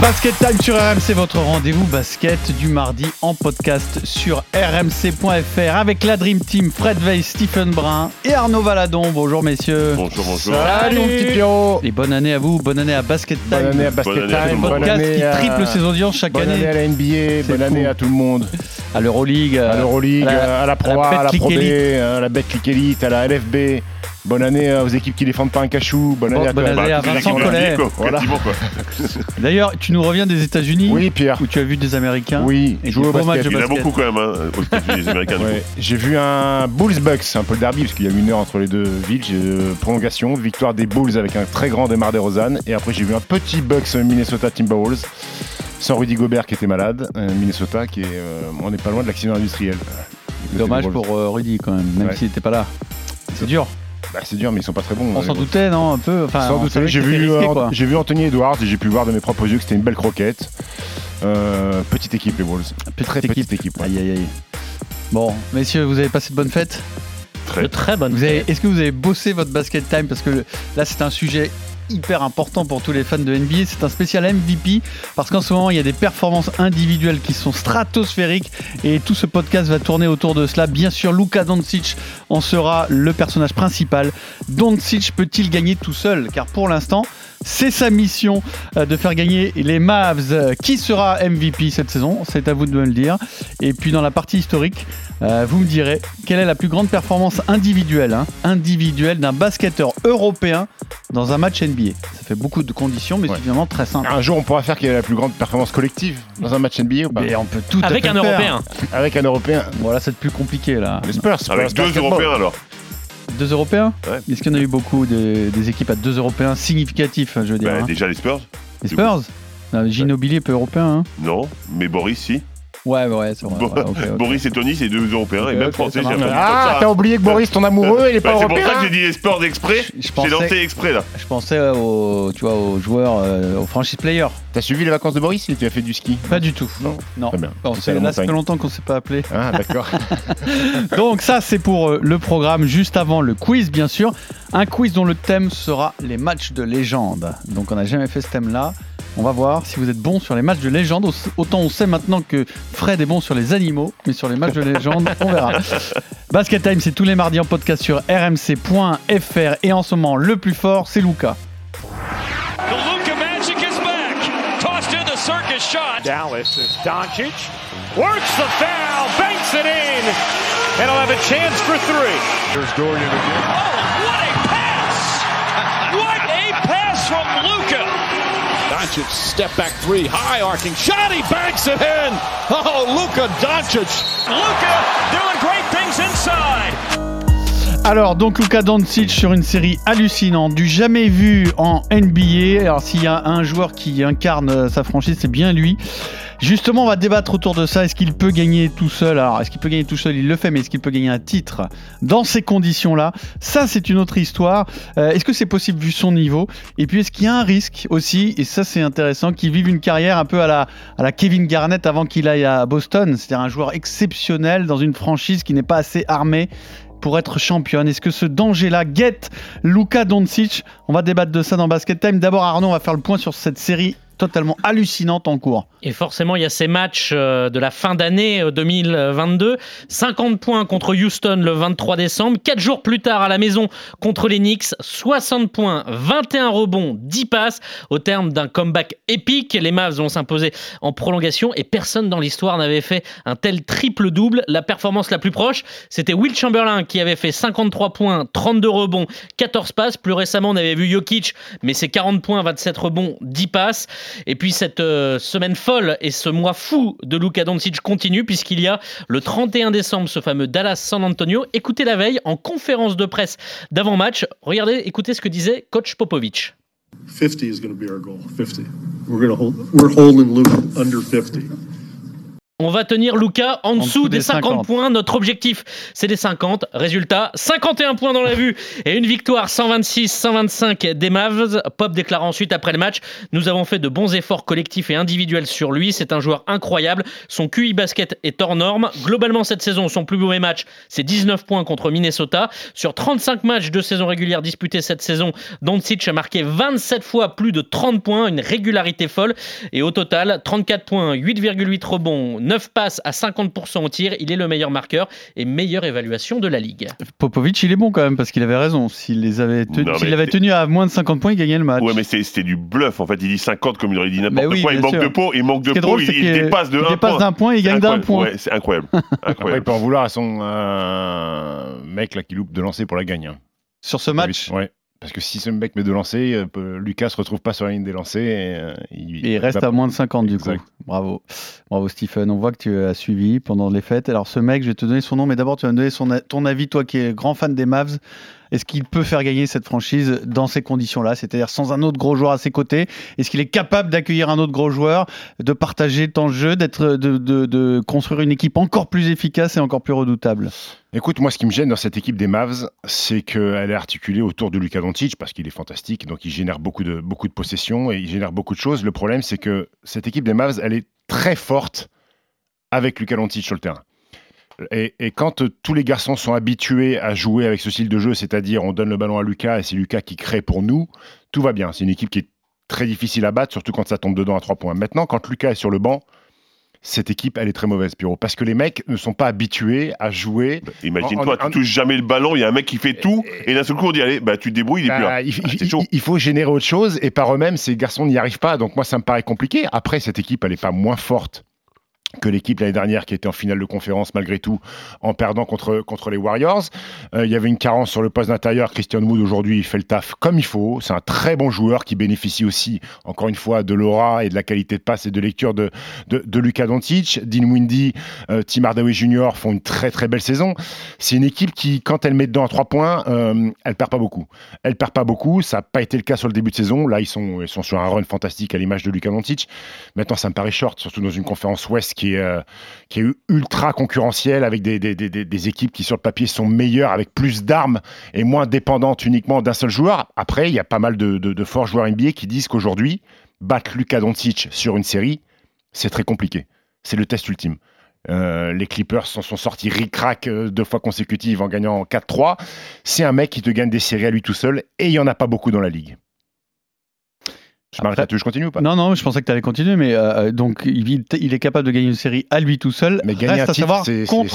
Basket Time sur RMC, votre rendez-vous basket du mardi en podcast sur rmc.fr avec la Dream Team Fred Veil, Stephen Brun et Arnaud Valadon. Bonjour messieurs. Bonjour, bonjour. Salut mon petit Pierrot. Et bonne année à vous, bonne année à Basket Time. Bonne année à Basket Bonne année à tout Time. le monde. Bonne podcast année qui à- triple ses audiences chaque Bonne année année à la NBA, bonne fou. année à tout le monde. À l'Euroleague, À l'Euroleague, à la- à la Pro à A, à la Pro B, Elite. à la Betclic Elite, à la LFB. Bonne année euh, aux équipes qui défendent pas un cachou. Bonne Bon, année à bonne année à Vincent Collet. Voilà. D'ailleurs, tu nous reviens des États-Unis Oui, Pierre. où tu as vu des Américains. Oui, Et jouer des au basket. de Il y en a beaucoup quand même, hein, aux États-Unis, les Américains. Ouais. J'ai vu un Bulls-Bucks, un peu le derby, parce qu'il y a une heure entre les deux villes. J'ai, euh, prolongation, victoire des Bulls avec un très grand démarre des Rosanne. Et après, j'ai vu un petit Bucks Minnesota Timberwolves, sans Rudy Gobert qui était malade. Euh, Minnesota, qui est, euh, on n'est pas loin de l'accident industriel. Dommage pour euh, Rudy quand même, même Ouais. s'il n'était pas là. C'est dur. Bah, c'est dur, mais ils sont pas très bons. On s'en doutait, non Un peu. Enfin, Sans on doute. savait J'ai vu, euh, j'ai Anthony Edwards et j'ai pu voir de mes propres yeux que c'était une belle croquette. Euh, petite équipe, les Wolves. Très petite équipe. ouais. Aïe aïe aïe. Bon, messieurs, vous avez passé de bonnes fêtes Très. De très bonnes vous avez, Est-ce que vous avez bossé votre basket time? Parce que le- là, c'est un sujet hyper important pour tous les fans de NBA. C'est un spécial MVP parce qu'en ce moment, il y a des performances individuelles qui sont stratosphériques et tout ce podcast va tourner autour de cela. Bien sûr, Luka Doncic en sera le personnage principal. Doncic peut-il gagner tout seul? Car pour l'instant, c'est sa mission euh, de faire gagner les Mavs. Qui sera MVP cette saison? C'est à vous de me le dire. Et puis dans la partie historique, euh, vous me direz quelle est la plus grande performance individuelle, hein, individuelle d'un basketteur européen dans un match NBA. Ça fait beaucoup de conditions, mais Ouais. c'est finalement très simple. Un jour, on pourra faire quelle est la plus grande performance collective dans un match NBA ou pas? Mais on peut tout à Avec fait un faire. Européen. Avec un Européen. Voilà, c'est plus compliqué là. Les Spurs, Avec deux. Européens alors. Deux Européens Ouais. Est-ce qu'il y en a eu beaucoup des, des équipes à deux Européens significatifs, je veux dire Bah, hein déjà les Spurs Les Spurs Non, Ginobili est pas européen. Hein Non, mais Boris si. Ouais, ouais, c'est vrai. Bo- ouais, ok, ok. Boris et Tony, c'est deux Européens et même français. j'ai Ah, t'as oublié que Boris, ton amoureux, il est Bah, pas c'est pour ça européen que j'ai dit les Spurs exprès. Je J'ai pensais, lancé exprès là. je pensais aux, tu vois, aux joueurs, euh, aux franchise players. T'as suivi les vacances de Boris et tu as fait du ski Pas du tout. Non. Non. Très bien. Bon, là, ça fait longtemps qu'on s'est pas appelé. Ah, d'accord. Donc ça, c'est pour euh, le programme juste avant le quiz, bien sûr. Un quiz dont le thème sera les matchs de légende. Donc on n'a jamais fait ce thème-là. On va voir si vous êtes bon sur les matchs de légende. Au- Autant on sait maintenant que Fred est bon sur les animaux, mais sur les matchs de légende, on verra. Basket Time, c'est tous les mardis en podcast sur rmc.fr. Et en ce moment, le plus fort, c'est Luca. The Luka Magic is back. Tossed in the circus shot. Dallas is Doncic. Works the foul. Banks it in. And he'll have a chance for three. There's Dorian again. Oh, what a pass! What a pass from Luka. Doncic step back three, high arcing shot. He banks it in. Oh, Luka Doncic. Luka doing great things inside. Alors, donc Luka Doncic sur une série hallucinante, du jamais vu en NBA. Alors, s'il y a un joueur qui incarne sa franchise, c'est bien lui. Justement, on va débattre autour de ça. Est-ce qu'il peut gagner tout seul? Alors, est-ce qu'il peut gagner tout seul? Il le fait, mais est-ce qu'il peut gagner un titre dans ces conditions-là? Ça, c'est une autre histoire. Euh, est-ce que c'est possible vu son niveau? Et puis, est-ce qu'il y a un risque aussi? Et ça, c'est intéressant, qu'il vive une carrière un peu à la, Kevin Garnett avant qu'il aille à Boston. C'est-à-dire un joueur exceptionnel dans une franchise qui n'est pas assez armée pour être championne Est-ce que ce danger-là guette Luka Doncic? On va débattre de ça dans Basket Time. D'abord, Arnaud, on va faire le point sur cette série totalement hallucinante en cours. Et forcément, il y a ces matchs euh, de la fin d'année euh, 2022. 50 points contre Houston le 23 décembre. 4 jours plus tard à la maison contre les Knicks. 60 points, 21 rebonds, 10 passes. Au terme d'un comeback épique, les Mavs vont s'imposer en prolongation et personne dans l'histoire n'avait fait un tel triple-double. La performance la plus proche, c'était Will Chamberlain qui avait fait 53 points, 32 rebonds, 14 passes. Plus récemment, on avait vu Jokic, mais c'est 40 points, 27 rebonds, 10 passes. Et puis cette euh, semaine folle et ce mois fou de Luka Doncic continue puisqu'il y a le 31 décembre ce fameux Dallas-San Antonio. Écoutez la veille en conférence de presse d'avant-match. Regardez, écoutez ce que disait coach Popovich. 50 is going to be our goal. 50. We're going to hold. We're holding Luke under 50. On va tenir Luca en dessous, dessous des des 50, 50. points. Notre objectif, c'est des 50. Résultat, 51 points dans la vue et une victoire 126-125 des Mavs. Pop déclare ensuite après le match Nous avons fait de bons efforts collectifs et individuels sur lui. C'est un joueur incroyable. Son QI basket est hors norme. Globalement, cette saison, son plus mauvais match, c'est 19 points contre Minnesota. Sur 35 matchs de saison régulière disputés cette saison, Doncic a marqué 27 fois plus de 30 points, une régularité folle. Et au total, 34 points, 8,8 rebonds, 9 passes à 50% au tir. Il est le meilleur marqueur et meilleure évaluation de la ligue. Popovic, il est bon quand même parce qu'il avait raison. S'il les avait, te- Non, avait tenu à moins de 50 points, il gagnait le match. Ouais, mais c'est- c'était du bluff en fait. Il dit 50 comme il aurait dit n'importe oui, quoi. Il manque sûr. de peau, il manque de peau, drôle, il, il qu'il dépasse de il dépasse point. d'un point et il gagne d'un point. Ouais, c'est incroyable. Après, il peut en vouloir à son euh, mec là qui loupe de lancer pour la gagne. hein. Sur ce match, Ouais. Parce que si ce mec met de lancer, euh, Lucas se retrouve pas sur la ligne des lancers et euh, il, et il reste va- à moins de 50 du Exact. coup. Bravo. Bravo Stephen. On voit que tu as suivi pendant les fêtes. Alors ce mec, je vais te donner son nom, mais d'abord tu vas me donner ton avis, toi qui es grand fan des Mavs. Est-ce qu'il peut faire gagner cette franchise dans ces conditions-là, c'est-à-dire sans un autre gros joueur à ses côtés? Est-ce qu'il est capable d'accueillir un autre gros joueur, de partager temps de jeu, de, construire une équipe encore plus efficace et encore plus redoutable? Écoute, moi, ce qui me gêne dans cette équipe des Mavs, c'est qu'elle est articulée autour de Luka Doncic parce qu'il est fantastique, donc il génère beaucoup de, beaucoup de possessions et il génère beaucoup de choses. Le problème, c'est que cette équipe des Mavs, elle est très forte avec Luka Doncic sur le terrain. Et, et quand euh, tous les garçons sont habitués à jouer avec ce style de jeu, c'est-à-dire on donne le ballon à Lucas et c'est Lucas qui crée pour nous, tout va bien. C'est une équipe qui est très difficile à battre, surtout quand ça tombe dedans à trois points. Maintenant, quand Lucas est sur le banc, cette équipe, elle est très mauvaise, Pierrot, parce que les mecs ne sont pas habitués à jouer Imagine-toi, En- en- tu touches jamais le ballon, il y a un mec qui fait tout, et d'un seul coup on dit allez, bah tu te débrouilles, il est plus Bah, là. il, Ah, chaud. il faut générer autre chose et par eux-mêmes, ces garçons n'y arrivent pas. Donc moi, ça me paraît compliqué. Après, cette équipe, elle n'est pas moins forte que l'équipe l'année dernière qui était en finale de conférence malgré tout en perdant contre, contre les Warriors. Euh, il y avait une carence sur le poste d'intérieur. Christian Wood aujourd'hui fait le taf comme il faut. C'est un très bon joueur qui bénéficie aussi encore une fois de l'aura et de la qualité de passe et de lecture de, de, de Luka Doncic. Dean Windy, euh, Tim Hardaway Jr. font une très très belle saison. C'est une équipe qui quand elle met dedans à trois points, euh, elle perd pas beaucoup. Elle perd pas beaucoup. Ça n'a pas été le cas sur le début de saison. Là ils sont, ils sont sur un run fantastique à l'image de Luka Doncic. Maintenant ça me paraît short, surtout dans une conférence ouest qui est, euh, qui est ultra concurrentielle avec des, équipes qui sur le papier sont meilleures, avec plus d'armes et moins dépendantes uniquement d'un seul joueur. Après, il y a pas mal de, forts joueurs NBA qui disent qu'aujourd'hui, battre Luka Doncic sur une série, c'est très compliqué. C'est le test ultime. Euh, les Clippers sont sortis ric-rac euh, deux fois consécutives en gagnant 4-3. C'est un mec qui te gagne des séries à lui tout seul et il n'y en a pas beaucoup dans la ligue. Je m'arrête Après- là, je continue ou pas? Non, non, je pensais que tu allais continuer, mais euh, donc il, il est capable de gagner une série à lui tout seul. Mais gagner Reste un à titre, savoir c'est- contre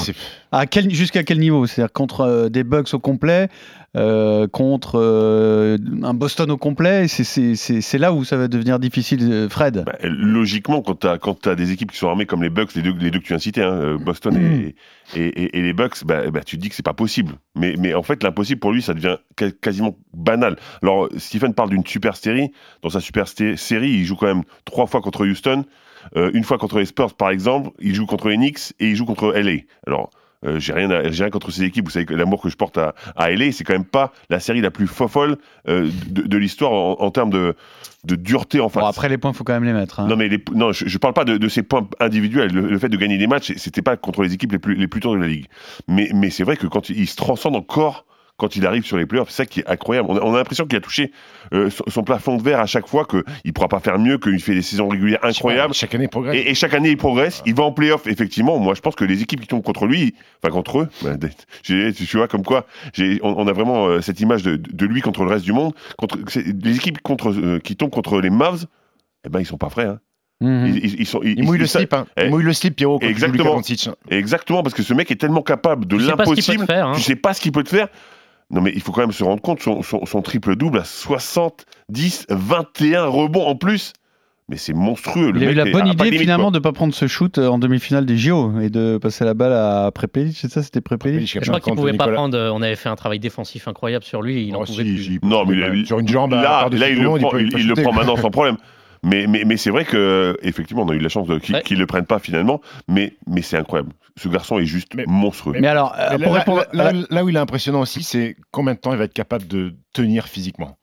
À quel, jusqu'à quel niveau? C'est-à-dire contre euh, des Bucks au complet, euh, contre euh, un Boston au complet c'est, là où ça va devenir difficile, euh, Fred. Bah, logiquement, quand tu as, des équipes qui sont armées comme les Bucks, les deux, les deux que tu de citer, hein, Boston et, et, et- et les Bucks, bah, bah, tu te dis que c'est pas possible. Mais, mais en fait, l'impossible pour lui, ça devient quasiment banal. Alors, Stephen parle d'une super série. Dans sa super série, il joue quand même trois fois contre Houston, euh, une fois contre les Spurs, par exemple. Il joue contre les Knicks et il joue contre LA. Alors, euh, j'ai rien, à- j'ai rien contre ces équipes. Vous savez que l'amour que je porte à, à LA, c'est quand même pas la série la plus fofolle euh, de, de l'histoire en, en termes de, de dureté en face. Bon, après, les points, il faut quand même les mettre. hein. Non, mais les- non, je, je parle pas de, de ces points individuels. Le, le fait de gagner des matchs, c'était pas contre les équipes les plus, les plus dures de la ligue. Mais, mais c'est vrai que quand il, il se transcende encore quand il arrive sur les playoffs, c'est ça qui est incroyable. On a, on a l'impression qu'il a touché euh, son, son plafond de verre à chaque fois, qu'il pourra pas faire mieux, qu'il fait des saisons régulières incroyables. Chaque année, il progresse. Et, et chaque année, il progresse. Il va en playoff, effectivement. Moi, je pense que les équipes qui tombent contre lui, enfin contre eux, bah, tu vois, comme quoi, on, on a vraiment euh, cette image de, de lui contre le reste du monde. Contre, les équipes contre, euh, qui tombent contre les Mavs, eh ben, ils sont pas prêts. Hein. Mhm. Ils, ils- ils sont, ils, Il mouille ils- le slip, hein. Eh, Il mouille le slip, Pierrot, tu exactement. Exactement, parce que ce mec est tellement capable de Tu sais pas ce qu'il peut l'impossible. te faire, hein. Tu sais pas ce qu'il peut te faire. Non, mais il faut quand même se rendre compte, son, son, son triple-double à 70, 21 rebonds en plus. Mais c'est monstrueux. Le Il a eu la bonne idée limite, finalement quoi. de ne pas prendre ce shoot euh, en demi-finale des JO et de passer la balle à Prepelic, c'est ça C'était Prepelic Je crois qu'il pouvait pas prendre. euh, On avait fait un travail défensif incroyable sur lui. Il en Oh, pouvait si, plus. si, Non, mais il- sur une jambe, à là, là, il le prend, il, le prend maintenant sans problème. Mais, mais, mais c'est vrai que effectivement, on a eu la chance qu'ils Ouais. qu'ils le prennent pas finalement. Mais, mais c'est incroyable. Ce garçon est juste Mais- monstrueux. Mais alors, euh, Mais pour là, répondre là- à la- là- là où il est impressionnant aussi, c'est combien de temps il va être capable de tenir physiquement?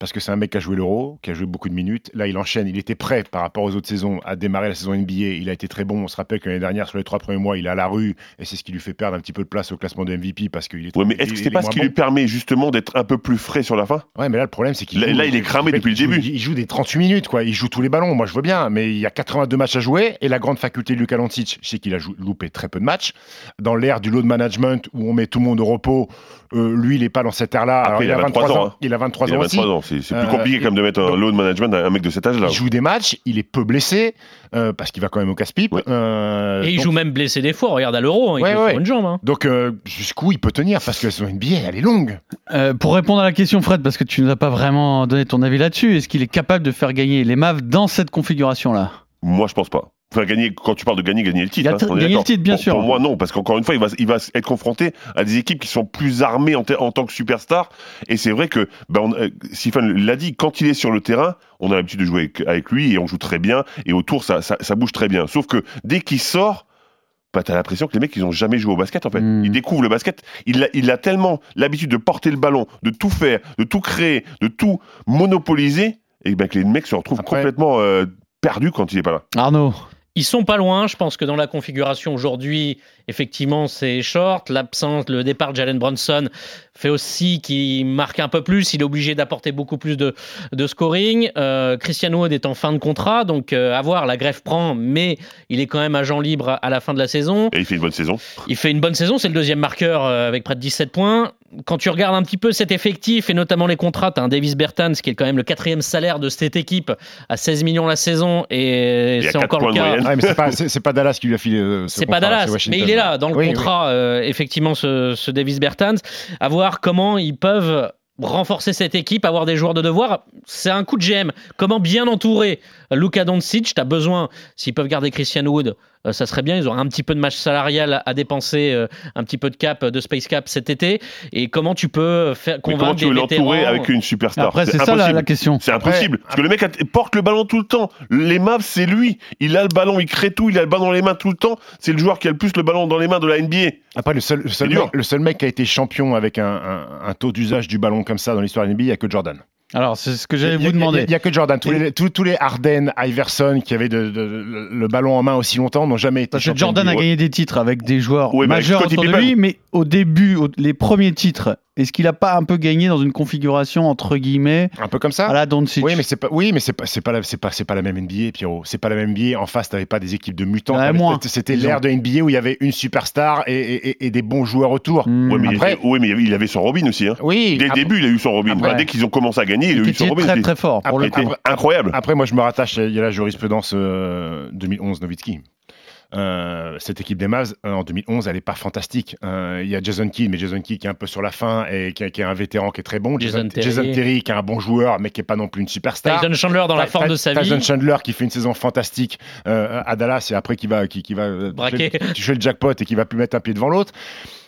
Parce que c'est un mec qui a joué l'Euro, qui a joué beaucoup de minutes. Là, il enchaîne. Il était prêt par rapport aux autres saisons à démarrer la saison NBA. Il a été très bon. On se rappelle que l'année dernière, sur les trois premiers mois, il est à la rue et c'est ce qui lui fait perdre un petit peu de place au classement de MVP parce qu'il est. Ouais, mais est-ce que c'est pas ce qui bon. lui permet justement d'être un peu plus frais sur la fin? Ouais, mais là, le problème, c'est qu'il Là- joue- là, il est cramé depuis le début. Il joue des 38 minutes, quoi. Il joue tous les ballons. Moi, je veux bien, mais il y a 82 matchs à jouer et la grande faculté de Luka Doncic, je sais qu'il a loupé très peu de matchs. Dans l'ère du load management où on met tout le monde au repos, euh, lui, il est pas dans cette ère-là. Il a 23 ans, hein. Il a 23 Il a ans aussi. 23 ans. C'est plus Euh, compliqué quand même de mettre un load management à un mec de cet âge-là. Il joue des matchs, il est peu blessé euh, parce qu'il va quand même au casse-pipe. Ouais. Euh, Et il donc- joue même blessé des fois. Regarde à l'euro, hein, il Ouais, une jambe. hein. Donc euh, jusqu'où il peut tenir parce que son NBA elle est longue. Euh, pour répondre à la question, Fred, parce que tu nous as pas vraiment donné ton avis là-dessus, est-ce qu'il est capable de faire gagner les Mavs dans cette configuration-là? Moi, je pense pas. Enfin, gagner, quand tu parles de gagner, gagner le titre. Hein, gagné le titre, bien Pour- sûr. Pour moi, non, parce qu'encore une fois, il va, il va être confronté à des équipes qui sont plus armées en, en tant que superstar. Et c'est vrai que, ben, on- euh, Stephen l'a dit, quand il est sur le terrain, on a l'habitude de jouer avec, avec lui et on joue très bien. Et autour, ça, ça, ça bouge très bien. Sauf que dès qu'il sort, bah, t'as l'impression que les mecs, ils ont jamais joué au basket, en fait. Mm. Ils découvrent le basket. Il a, il a tellement l'habitude de porter le ballon, de tout faire, de tout créer, de tout monopoliser, et ben, que les mecs se retrouvent Après- complètement euh, perdus quand il est pas là. Arnaud Ils sont pas loin. Je pense que dans la configuration aujourd'hui, effectivement, c'est short. L'absence, le départ de Jalen Brunson fait aussi qu'il marque un peu plus. Il est obligé d'apporter beaucoup plus de, de scoring. Euh, Christian Wood est en fin de contrat, donc euh, à voir. La greffe prend, mais il est quand même agent libre à la fin de la saison. Et il fait une bonne saison. Il fait une bonne saison, c'est le deuxième marqueur euh, avec près de 17 points. Quand tu regardes un petit peu cet effectif et notamment les contrats, tu un Davis Bertans qui est quand même le quatrième salaire de cette équipe à 16 millions la saison et c'est encore le de cas. Ouais, mais c'est pas Dallas qui lui a filé. euh, ce C'est pas Dallas, mais il est là dans le Oui, oui. contrat, euh, effectivement, ce, ce Davis Bertans. À voir comment ils peuvent renforcer cette équipe, avoir des joueurs de devoir. C'est un coup de GM. Comment bien entourer Luka Doncic? Tu as besoin, s'ils peuvent garder Christian Wood, euh, ça serait bien. Ils auraient un petit peu de match salarial à dépenser, euh, un petit peu de cap, de space cap cet été. Et comment tu peux faire Mais comment convaincre tu veux l'entourer avec une superstar? Après, c'est ça la, impossible. la question. C'est Après- impossible. Parce que le mec porte le ballon tout le temps. Les Mavs, c'est lui. Il a le ballon, il crée tout, il a le ballon dans les mains tout le temps. C'est le joueur qui a le plus le ballon dans les mains de la NBA. Après, le seul, le, seul mec, le seul mec qui a été champion avec un, un- un taux d'usage du ballon comme ça dans l'histoire de la NBA, il n'y a que Jordan. Alors, c'est ce que j'allais vous demander. Il n'y a, que Jordan. Tous les, tous, tous les Harden, Iverson qui avaient de- de- de- le ballon en main aussi longtemps n'ont jamais été Parce que champions Jordan a gagné des titres avec des joueurs majeurs autour de lui, mais au début, au- les premiers titres, est-ce qu'il a pas un peu gagné dans une configuration entre guillemets Un peu comme ça à la Doncic Oui, mais c'est pas, oui, mais c'est pas, c'est pas, la, c'est pas, c'est pas la même NBA, Pierrot. C'est pas la même NBA. En face, t'avais pas des équipes de mutants. Moins, C'était l'ère de NBA où il y avait une superstar et, et- et- et des bons joueurs autour. Hmm. Ouais, mais, Après- il, était- ouais, mais il avait- son Robin aussi. hein. Oui. Dès le après- début, il a eu son Robin. après- dès qu'ils ont commencé à gagner, il a eu son Robin. très C'était- très fort. Pour le incroyable. Après, moi, je me rattache. Il y a la jurisprudence euh, 2011 Nowitzki. Euh, cette équipe des Mavs euh, en 2011, elle est pas fantastique. Euh, Il y a Jason Kidd, mais Jason Kidd qui est un peu sur la fin et qui, qui est un vétéran qui est très bon. Jason Terry. Jason Terry qui est un bon joueur, mais qui est pas non plus une superstar. Tyson Chandler dans la forme de sa Tyson vie. Chandler qui fait une saison fantastique euh, à Dallas et après qui va, qui, qui va euh, Braquer. le jackpot et qui va plus mettre un pied devant l'autre.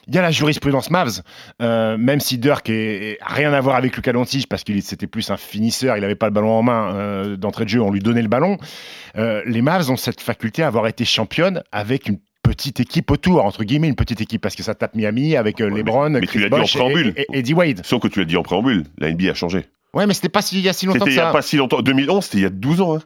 Il y a la jurisprudence Mavs, euh, même si Dirk est, est- a rien à voir avec Luka Doncic parce qu'il c'était plus un finisseur, il n'avait pas le ballon en main euh, d'entrée de jeu, on lui donnait le ballon. Euh, les Mavs ont cette faculté à avoir été championnes avec une petite équipe autour, entre guillemets une petite équipe parce que ça tape Miami avec Ouais, LeBron, mais- mais tu l'as dit en et- préambule. et, et Eddie Wade. Sauf que tu l'as dit en préambule, la NBA a changé. Ouais, mais c'était pas si, il y a si longtemps C'était il a pas si longtemps. 2011, c'était il y a 12 ans. hein.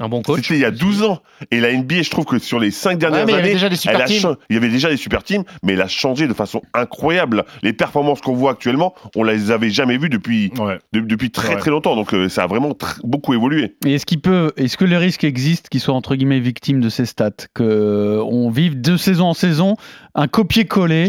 Un bon coach. C'était il y a 12 ans. Et la NBA, je trouve que sur les 5 dernières Ouais, mais il y avait années, déjà des super elle a teams. cha- il y avait déjà des super teams, mais elle a changé de façon incroyable. Les performances qu'on voit actuellement, on les avait jamais vues depuis, Ouais. de- depuis très Ouais. très longtemps. Donc euh, ça a vraiment tr- beaucoup évolué. Et est-ce qu'il peut, est-ce que le risque existe qu'il soit entre guillemets victime de ces stats, que on vive de saison en saison un copier-coller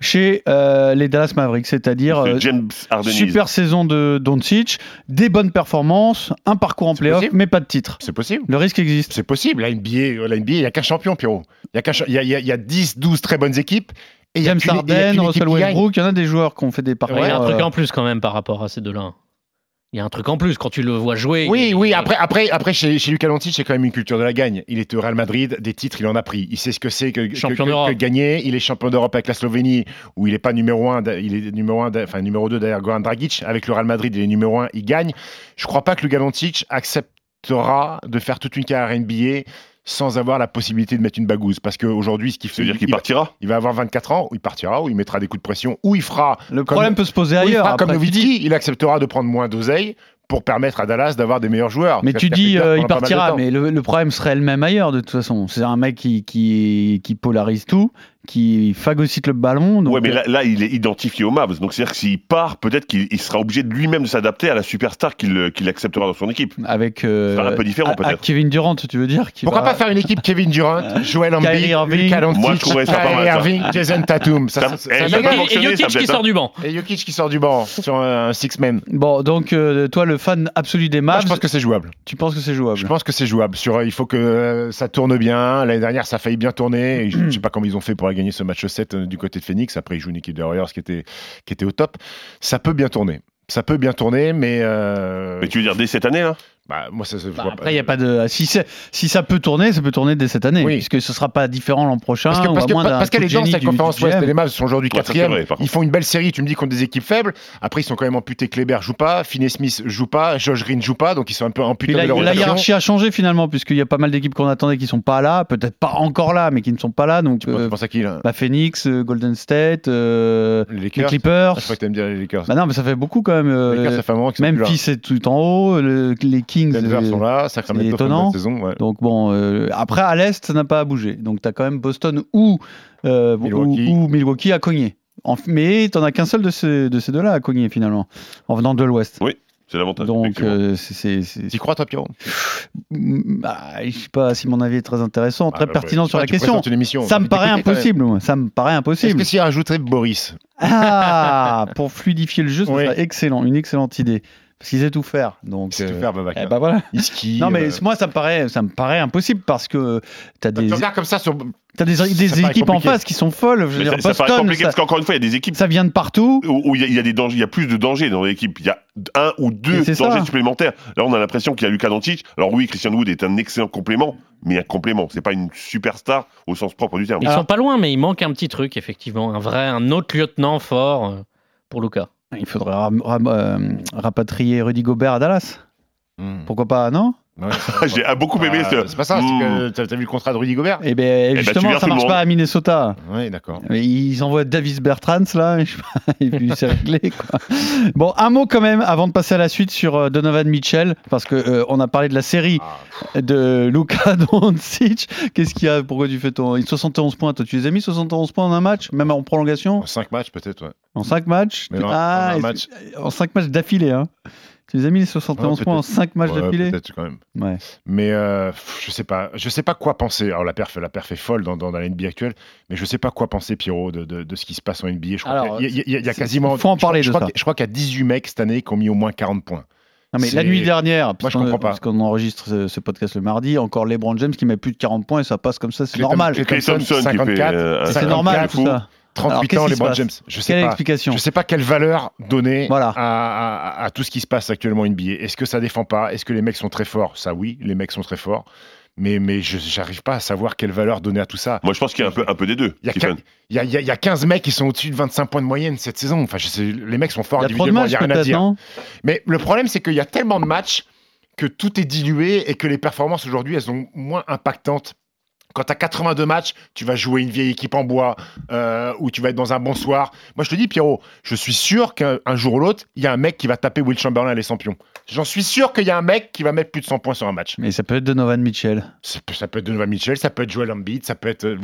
chez euh, les Dallas Mavericks, c'est-à-dire C'est euh, James Harden. super saison de Doncic, des bonnes performances, un parcours en playoff, mais pas de titre. C'est possible. Le risque existe. C'est possible. La NBA, euh, la NBA, il n'y a qu'un champion, Pierrot. Il y, a qu'un cha- il y, a, il y a- il y a 10, 12 très bonnes équipes. Et James Harden, Russell. Westbrook, il y en a des joueurs qui ont fait des parcours. Il y a un truc euh, en plus quand même par rapport à ces deux-là. Il y a un truc en plus quand tu le vois jouer. Oui, oui. Après, après, après chez, chez Luka Doncic, c'est quand même une culture de la gagne. Il était au Real Madrid, des titres, il en a pris. Il sait ce que c'est que, que- Champion que- d'Europe. que gagner. Il est champion d'Europe avec la Slovénie, où il n'est pas numéro 1, il est numéro 1, enfin numéro 2 derrière Goran Dragic. Avec le Real Madrid, il est numéro 1, il gagne. Je crois pas que Luka Doncic acceptera de faire toute une carrière NBA sans avoir la possibilité de mettre une bagouze. Parce qu'aujourd'hui, ce qu'il fait, C'est-à-dire qu'il il va- partira. Il va avoir 24 ans, où il partira, où il mettra des coups de pression, où il fera. Le comme- problème peut se poser où il ailleurs. fera comme il acceptera de prendre moins d'oseille pour permettre à Dallas d'avoir des meilleurs joueurs. Mais tu dis euh, il partira, mais le, le problème serait le même ailleurs de toute façon. C'est un mec qui, qui, qui polarise tout, qui phagocyte le ballon. Donc, ouais, mais euh, là, là, il est identifié au Mavs. Donc, c'est-à-dire que s'il part, peut-être qu'il il sera obligé de lui-même de s'adapter à la superstar qu'il qu'il acceptera dans son équipe. avec euh, un peu différent, peut-être. Kevin Durant, tu veux dire qui Pourquoi va- pas faire une équipe Kevin Durant, Joel Embiid, Kyrie Irving. Moi, je trouverais ça pas mal. Irving, Jason Tatum. Ça, Ça- ça- ça- eh, ça. Et Jokic qui sort du banc. Et Jokic qui sort du banc sur un six-man. Bon, donc euh, toi, le fan absolu des Moi, Mavs, je pense que c'est jouable. tu penses que c'est jouable Je pense que c'est jouable. Sur, il faut que euh, ça tourne bien. L'année dernière, ça a failli bien tourner. Et je ne sais pas comment ils ont fait pour gagner ce match 7 euh, du côté de Phoenix. Après, ils jouent une équipe de Warriors qui était, qui était au top. Ça peut bien tourner. Ça peut bien tourner, mais. euh, Mais tu veux dire dès cette année, là? Bah, moi, ça, ça- Bah, après, pas. il y a pas de. Si, c'est- si ça peut tourner, ça peut tourner dès cette année, Oui. puisque ce sera pas différent l'an prochain. Parce que- ou parce à que- moins parce qu'elle est dans cette conférence Ouest. Les Mavs sont aujourd'hui Ouais, c'est quatrième. par Ils font une belle série. Tu me dis contre des équipes faibles. Après, ils sont quand même amputés. Kleber joue pas. Finney Smith joue pas. Josh Green joue pas. Donc, ils sont un peu amputés la, de leur la hiérarchie a changé finalement, puisqu'il y a pas mal d'équipes qu'on attendait qui sont pas là, peut-être pas encore là, mais qui ne sont pas là. Donc, Tu euh, tu penses à qui, là? bah, Phoenix, euh, Golden State, euh, Les les Lakers Clippers. Ah, Je crois que t'aimes bien les Lakers. Bah non, mais ça fait beaucoup quand même. euh, Les Lakers, ça fait un moment qu'ils sont plus là. Memphis est tout en haut, le- les Kings. Denver sont là. Sacramento une étonnant. bonne saison. ouais. Donc bon, euh, après à l'est, ça n'a pas à bouger. Donc tu as quand même Boston ou, euh, Milwaukee. ou, ou Milwaukee à cogner. En- mais tu n'en as qu'un seul de ces, de ces deux-là à cogner finalement, en venant de l'ouest. C'est l'avantage. Donc euh, c'est- c'est... c'est- crois, toi, Pierrot? Bah, je sais pas si mon avis est très intéressant, très Ah, bah, pertinent ouais. sur la question. émission, on Ça me paraît impossible. Ça me paraît Est-ce impossible. que s'il rajouterait Boris? Ah, pour fluidifier le jeu, ce Oui. serait excellent, une excellente idée. Parce qu'ils sait tout faire. Donc, C'est tout euh, faire, Babacar. eh bah voilà. Il skie. Non mais euh, moi ça me paraît ça me paraît impossible parce que t'as des Tu regardes comme ça sur. t'as des, des équipes en face qui sont folles. Je veux Mais dire, ça, ça paraît compliqué ça, parce qu'encore une fois, il y a des équipes ça vient de partout. où il y, a- il y a des dangers, il y a plus de dangers dans l'équipe. Il y a un ou deux dangers ça. supplémentaires. Là, on a l'impression qu'il y a Luka Doncic. Alors oui, Christian Wood est un excellent complément, mais un complément. C'est pas une superstar au sens propre du terme. Ils sont pas loin, mais il manque un petit truc, effectivement. Un vrai, un autre lieutenant fort euh, pour Luca. Il faudrait euh, rapatrier Rudy Gobert à Dallas. Hmm. Pourquoi pas non? Ouais, ça- J'ai ah, beaucoup aimé Ah, ce. C'est pas ça, c'est que t'as vu le contrat de Rudy Gobert? Eh ben ben, tu justement viens ça tout le marche pas à Minnesota. Oui, d'accord. Mais Ils envoient Davis Bertrands là, je sais pas, et puis c'est réglé quoi. Bon, un mot quand même avant de passer à la suite sur euh, Donovan Mitchell, parce que euh, on a parlé de la série Ah, de Luka Doncic. Qu'est-ce qu'il y a Pourquoi tu fais ton 71 points Toi, tu les as mis 71 points en un match, même en prolongation, En 5 matchs, peut-être, ouais. en 5 matchs? Ah, en 5 matchs d'affilée, hein Tu les as mis les 71 Ouais, points en peut-être. 5 matchs Ouais, d'affilée Peut-être quand même. Ouais. Mais euh, je sais pas, je sais pas quoi penser. Alors la perf, la perf est folle dans, dans, dans la NBA actuelle, mais je sais pas quoi penser, Pierrot, de, de, de ce qui se passe en NBA. Je crois Alors, qu'il y a, il y a- il y a- il y a c'est- quasiment. faut en parler je de crois ça. Je crois qu'il y a 18 mecs cette année qui ont mis au moins 40 points. Non, mais la nuit dernière, Moi, je puisqu'on- comprends pas. parce qu'on enregistre ce, ce podcast le mardi, encore LeBron James qui met plus de 40 points et ça passe comme ça, c'est Clay normal. Thompson, Clay Thompson qui fait, 54, euh, un- C'est 54, normal tout ça. 38 Alors, qu'est-ce ans, les Brown James. Je sais Quelle pas. l'explication Je sais pas quelle valeur donner Voilà. à, à- à tout ce qui se passe actuellement en NBA. Est-ce que ça défend pas? Est-ce que les mecs sont très forts? Ça, oui, les mecs sont très forts. Mais, mais je j'arrive pas à savoir quelle valeur donner à tout ça. Moi, je pense qu'il y a un peu, un peu des deux. Il y, a, Stephen. il, y a, il y a- il y a 15 mecs qui sont au-dessus de 25 points de moyenne cette saison. Enfin, je sais, les mecs sont forts Il y a trop de individuellement, il matchs n'y a rien à dire. Mais le problème, c'est qu'il y a tellement de matchs que tout est dilué et que les performances aujourd'hui, elles sont moins impactantes. Quand tu as 82 matchs, tu vas jouer une vieille équipe en bois euh, ou tu vas être dans un bon soir. Moi, je te dis, Pierrot, je suis sûr qu'un un jour ou l'autre, il y a un mec qui va taper Will Chamberlain les champions. J'en suis sûr qu'il y a un mec qui va mettre plus de 100 points sur un match. Mais ça peut être Donovan Mitchell. Ça peut, ça peut être Donovan Mitchell, ça peut être Joel Embiid, ça peut être euh,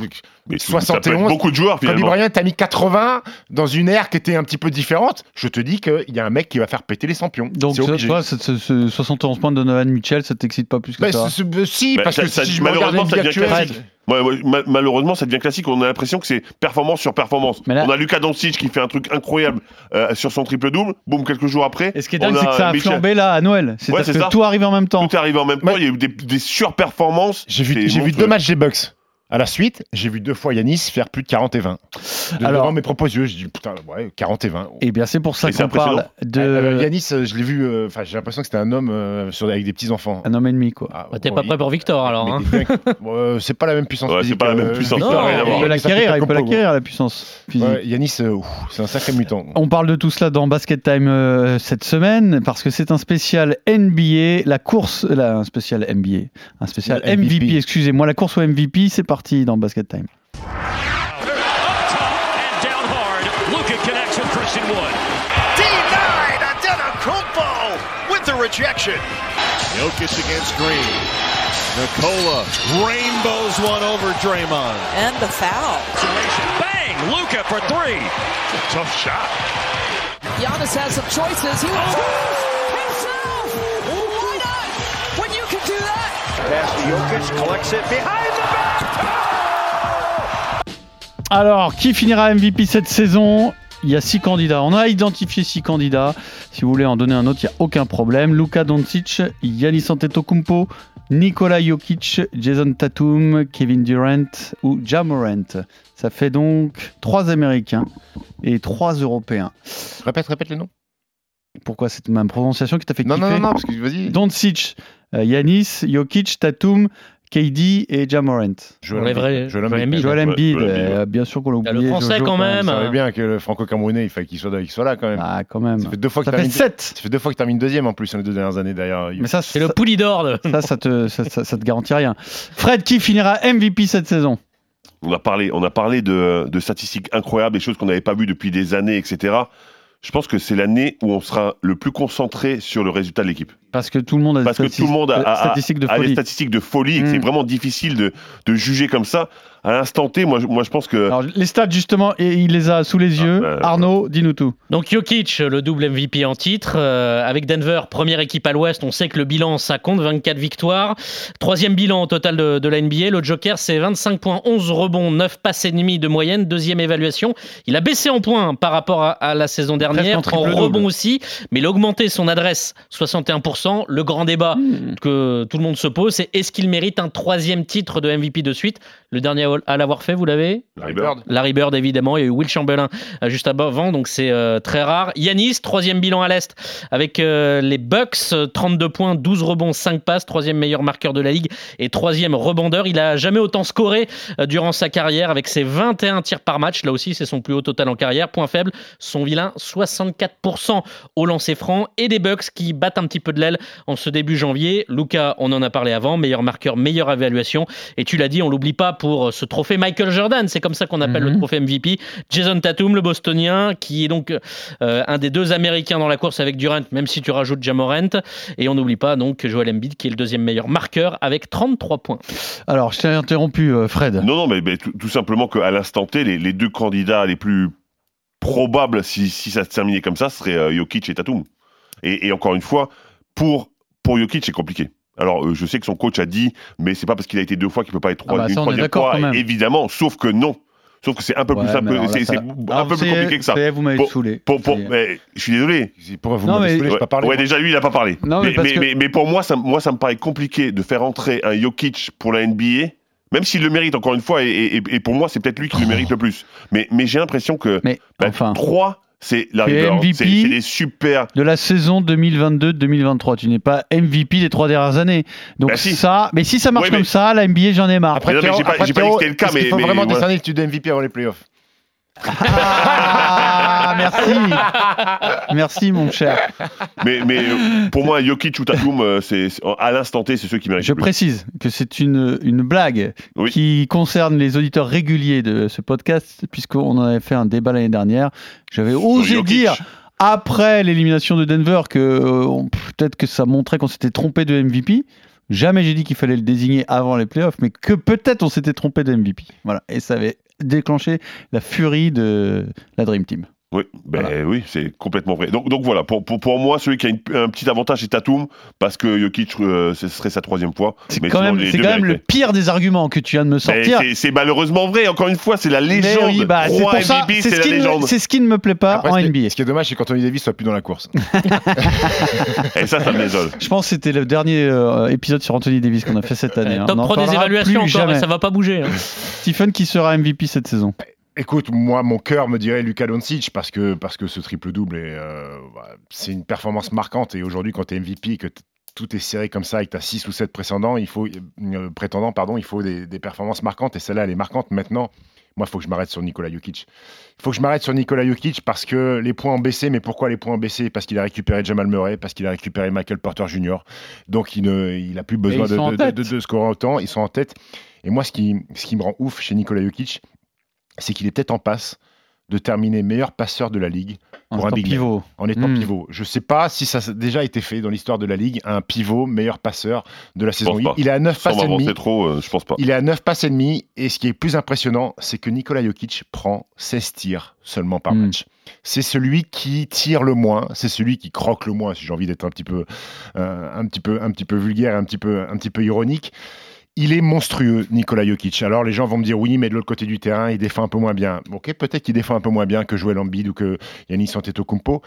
Mais ça peut être 71. beaucoup de joueurs, Kobe. Bryant a mis 80 dans une ère qui était un petit peu différente. Je te dis qu'il y a un mec qui va faire péter les champions. Donc, C'est ça, obligé. toi, ce, ce- ce 71 points de Donovan Mitchell, ça t'excite pas plus que Bah, ça c'est- c'est- si, Bah, parce ça- que ça- si je me regarde malheureusement, ça actuelle. Ouais, ouais, ma- malheureusement, ça devient classique. On a l'impression que c'est performance sur performance. Là- On a Lucas Doncic qui fait un truc incroyable euh, sur son triple double. Boum, quelques jours après. Et ce qui est dingue, c'est que ça a flambé là à Noël. C'est Ouais, parce c'est que ça. tout arrive en même temps. Tout est arrivé en même temps. Ouais. Il y a eu des, des surperformances. J'ai vu, vu deux matchs des Bucks. À la suite, j'ai vu deux fois Yanis faire plus de 40 et 20. De, Alors- devant mes propres yeux, je dis putain, ouais, 40 et 20. Et bien, c'est pour ça qu'on parle de Euh, Yanis, euh, je l'ai vu, euh, enfin, j'ai l'impression que c'était un homme euh, sur, avec des petits enfants. un homme et demi, quoi. Ah, Bah, T'es bon, pas prêt pour Victor alors. hein. euh, c'est pas la même puissance Ouais, c'est pas la même puissance. Victor, Non, il peut l'acquérir, il peut l'acquérir, la puissance physique. Ouais, Yanis, euh, c'est un sacré mutant. On parle de tout cela dans Basket Time euh, cette semaine parce que c'est un spécial NBA, la course, là, un spécial NBA, un spécial. MVP, excusez-moi, la course au MVP, c'est parti dans Basket Time. And down hard. Luca connects with Christian Wood. Denied Antetokounmpo with the rejection. Jokic against Green. Nikola rainbows one over Draymond. And the foul. Bang! Luca for three. Tough shot. Giannis has some choices. He will choose himself. Why not? When you can do that. Pass to Jokic, collects it behind the back. Alors, qui finira MVP cette saison? Il y a six candidats. On a identifié six candidats. Si vous voulez en donner un autre, il n'y a aucun problème. Luka Doncic, Yanis Antetokounmpo, Nikola Jokic, Jason Tatum, Kevin Durant ou Jamorant. Ça fait donc trois Américains et trois Européens. Répète, répète les noms. Pourquoi c'est ma prononciation qui t'a fait Non, kiffer? non, non, non, parce que vas-y. Doncic, euh, Yanis, Jokic, Tatum, KD et Jamorant. On Joel Embiid. Joel Embiid, Joel Embiid, euh, bien sûr qu'on l'a oublié. le français Jojo, quand même. Vous savez bien que le franco-camerounais, il fallait qu'il soit, là quand même. Ah, quand même. Ça fait deux fois Ça que fait termine- 7 Ça fait deux fois que tu termines deuxième en plus sur les deux dernières années d'ailleurs. Mais ça, C'est le pouli d'or. de- ça, ça te, ça, ça- ça te garantit rien. Fred, qui finira MVP cette saison? On a parlé, on a parlé de, de statistiques incroyables, des choses qu'on n'avait pas vues depuis des années, etc. Je pense que c'est l'année où on sera le plus concentré sur le résultat de l'équipe. Parce que tout le monde a Parce des que tout le monde a, a- a- statistiques de a des folie. statistiques de folie et que c'est Mm. vraiment difficile de, de juger comme ça. À l'instant T, moi, je- moi je pense que. Alors, les stats, justement, et il les a sous les Ah, yeux. bah, Arnaud, dis-nous tout. Donc Jokic, le double MVP en titre, euh, avec Denver, première équipe à l'Ouest, on sait que le bilan ça compte, 24 victoires, troisième bilan au total de, de la NBA. Le Joker c'est 25 points, 11 rebonds, 9 passes et demie de moyenne, deuxième évaluation. Il a baissé en points par rapport à, à la saison dernière, en rebond aussi, mais il a augmenté son adresse 61%. Le grand débat Hmm. que tout le monde se pose, c'est est-ce qu'il mérite un troisième titre de MVP de suite? Le dernier à l'avoir fait, vous l'avez? Larry Bird. Larry Bird, évidemment. Il y a eu Will Chamberlain euh, juste avant, donc c'est euh, très rare. Yanis, troisième bilan à l'Est avec euh, les Bucks, euh, 32 points, 12 rebonds, 5 passes, troisième meilleur marqueur de la ligue et troisième rebondeur. Il a jamais autant scoré euh, durant sa carrière avec ses 21 tirs par match. Là aussi, c'est son plus haut total en carrière. Point faible, son vilain 64% au lancer franc et des Bucks qui battent un petit peu de l'aile en ce début janvier. Luca, on en a parlé avant, meilleur marqueur, meilleure évaluation. Et tu l'as dit, on l'oublie pas pour euh, ce trophée Michael Jordan. C'est comme ça qu'on appelle Mhm. le trophée MVP. Jason Tatum, le Bostonien, qui est donc euh, un des deux Américains dans la course avec Durant, même si tu rajoutes Jamorant. Et on n'oublie pas donc Joel Embiid, qui est le deuxième meilleur marqueur avec 33 points. Alors, je t'ai interrompu, euh, Fred. Non, non, mais, mais tout, tout simplement qu'à l'instant T, les, les deux candidats les plus probables, si, si ça se terminait comme ça, seraient euh, Jokic et Tatum. Et, et encore une fois, pour, pour Jokic, c'est compliqué. Alors, euh, je sais que son coach a dit, mais c'est pas parce qu'il a été deux fois qu'il peut pas être Ah bah, trois, une ça, on est troisième fois, évidemment. Sauf que non. Sauf que c'est un peu Ouais, plus simple, mais alors là, c'est ça- c'est un Alors, peu plus c'est- compliqué que ça. Vous m'avez Pour- saoulé. Pour, pour- C'est- mais je suis désolé. Pourquoi vous Non, m'avez mais- saoulé, Ouais, pas parlé ouais, déjà lui il a pas parlé. Non, mais mais, parce mais, que- mais- mais pour moi ça, moi, ça me paraît compliqué de faire entrer un Jokic pour la NBA, même s'il le mérite encore une fois, et, et- et pour moi c'est peut-être lui qui le mérite le plus. Mais, mais j'ai l'impression que Mais bah, enfin, 3, c'est MVP. c'est des super. de la saison 2022-2023, tu n'es pas MVP des trois dernières années. Donc Bah, si. ça, mais si ça marche Ouais, mais- comme ça, la NBA, j'en ai marre. Après, j'ai pas- après, j'ai pas dit que c'était le cas, mais- faut mais vraiment voilà. décerner le titre de MVP avant les playoffs. Ah, merci. merci, mon cher. Mais, mais pour moi, Jokic ou Tatum, euh, c'est à l'instant T, c'est ceux qui méritent Je plus. précise que c'est une, une blague Oui. qui concerne les auditeurs réguliers de ce podcast, puisqu'on en avait fait un débat l'année dernière. J'avais osé Jokic. dire, après l'élimination de Denver, que euh, peut-être que ça montrait qu'on s'était trompé de MVP. Jamais j'ai dit qu'il fallait le désigner avant les playoffs, mais que peut-être on s'était trompé de MVP. Voilà. Et ça avait déclenché la furie de la Dream Team. Oui, ben oui, c'est complètement vrai. Donc, donc voilà, pour, pour, pour moi, celui qui a une- un petit avantage, c'est Tatum, parce que Jokic, euh, ce serait sa troisième fois. C'est Mais quand même, quand le pire des arguments que tu viens de me Mais sortir. c'est- malheureusement vrai, encore une fois, c'est la Mais légende. oui, bah, c'est pour ça, MVP, c'est ce, qui ne me- légende. c'est ce qui ne me plaît pas Après, en NBA. ce qui est dommage, c'est qu'Anthony Davis soit plus dans la course. Et ça, ça me désole. Je pense que c'était le dernier euh, épisode sur Anthony Davis qu'on a fait cette année. hein. Top On en 3 des évaluations encore, et jamais. ça va pas bouger. hein. Stephen qui sera MVP cette saison. Écoute, moi, mon cœur me dirait Luka Doncic parce que, parce que ce triple-double, est, euh, bah, c'est une performance marquante. Et aujourd'hui, quand tu es MVP, que t- tout est serré comme ça et que tu as 6 ou 7 prétendants, il faut, euh, prétendants, pardon, il faut des, des performances marquantes. Et celle-là, elle est marquante. Maintenant, moi, il faut que je m'arrête sur Nikola Jokic. Il faut que je m'arrête sur Nikola Jokic parce que les points ont baissé. Mais pourquoi les points ont baissé? Parce qu'il a récupéré Jamal Murray, parce qu'il a récupéré Michael Porter Jr. Donc, il n'a il a plus besoin de, de, de- de scorer autant. Ils sont en tête. Et moi, ce qui, ce qui me rend ouf chez Nikola Jokic, c'est qu'il est peut-être en passe de terminer meilleur passeur de la ligue En pour un étant big man, pivot. en étant Hmm. pivot. Je sais pas si ça a déjà été fait dans l'histoire de la ligue, un pivot meilleur passeur de la Je saison. Il, est à 9 Sans passes et demi. m'avancer trop, euh, je pense pas. Il est à 9 passes et demi. Et ce qui est plus impressionnant, c'est que Nikola Jokic prend 16 tirs seulement par Mm. match. C'est celui qui tire le moins, c'est celui qui croque le moins, si j'ai envie d'être un petit peu, euh, un petit peu, un petit peu vulgaire, un petit peu, un petit peu ironique. Il est monstrueux, Nikola Jokic. Alors les gens vont me dire oui, mais de l'autre côté du terrain, il défend un peu moins bien. Ok, peut-être qu'il défend un peu moins bien que Joel Embiid ou que Yannis Antetokounmpo,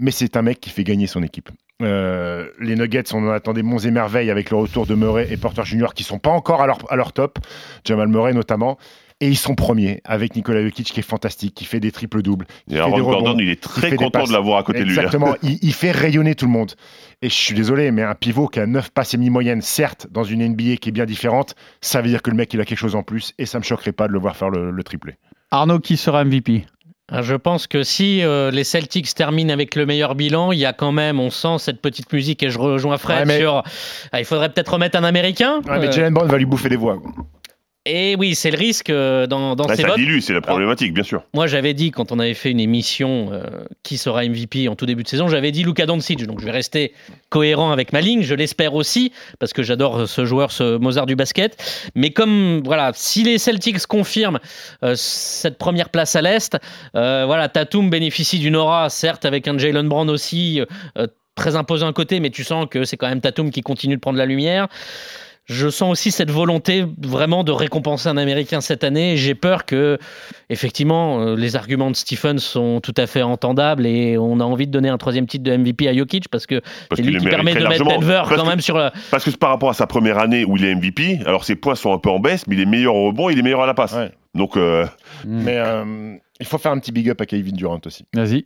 mais c'est un mec qui fait gagner son équipe. Euh, les Nuggets, on en attendait monts et merveilles avec le retour de Murray et Porter Jr. qui sont pas encore à leur, à leur top, Jamal Murray notamment. Et ils sont premiers avec Nikola Jokic qui est fantastique, qui fait des triples-doubles. qui Et fait des Gordon, il est très des content de l'avoir à côté de lui. hein. Exactement, il, il fait rayonner tout le monde. Et je suis désolé, mais un pivot qui a 9 passes et demi moyenne, certes, dans une NBA qui est bien différente, ça veut dire que le mec, il a quelque chose en plus, et ça me choquerait pas de le voir faire le, le triplé. Arnaud, qui sera MVP Ah, Je pense que si euh, les Celtics terminent avec le meilleur bilan, il y a quand même, on sent cette petite musique et je rejoins Fred Ouais, mais- sur. Ah, il faudrait peut-être remettre un Américain. Ouais, mais Euh, Jalen Brown va lui bouffer les voix. Et oui, c'est le risque euh, dans, dans Ouais, ces ça votes. dilue, c'est la problématique, bien sûr. Moi, j'avais dit quand on avait fait une émission euh, qui sera MVP en tout début de saison, j'avais dit Luka Doncic. Donc, je vais rester cohérent avec ma ligne. Je l'espère aussi parce que j'adore ce joueur, ce Mozart du basket. Mais comme voilà, si les Celtics confirment euh, cette première place à l'est, euh, voilà, Tatum bénéficie d'une aura, certes avec un Jalen Brown aussi. euh, Très imposant à côté, mais tu sens que c'est quand même Tatum qui continue de prendre la lumière. Je sens aussi cette volonté vraiment de récompenser un Américain cette année. J'ai peur que, effectivement, euh, les arguments de Stephen sont tout à fait entendables et on a envie de donner un troisième titre de MVP à Jokic parce que c'est qu'il lui qui permet de mettre. Denver Parce quand que- même sur la. Parce que par rapport à sa première année où il est MVP, alors ses points sont un peu en baisse, mais il est meilleur au rebond, il est meilleur à la passe. Ouais. Donc, euh, Mais euh, il faut faire un petit big up à Kevin Durant aussi. Vas-y.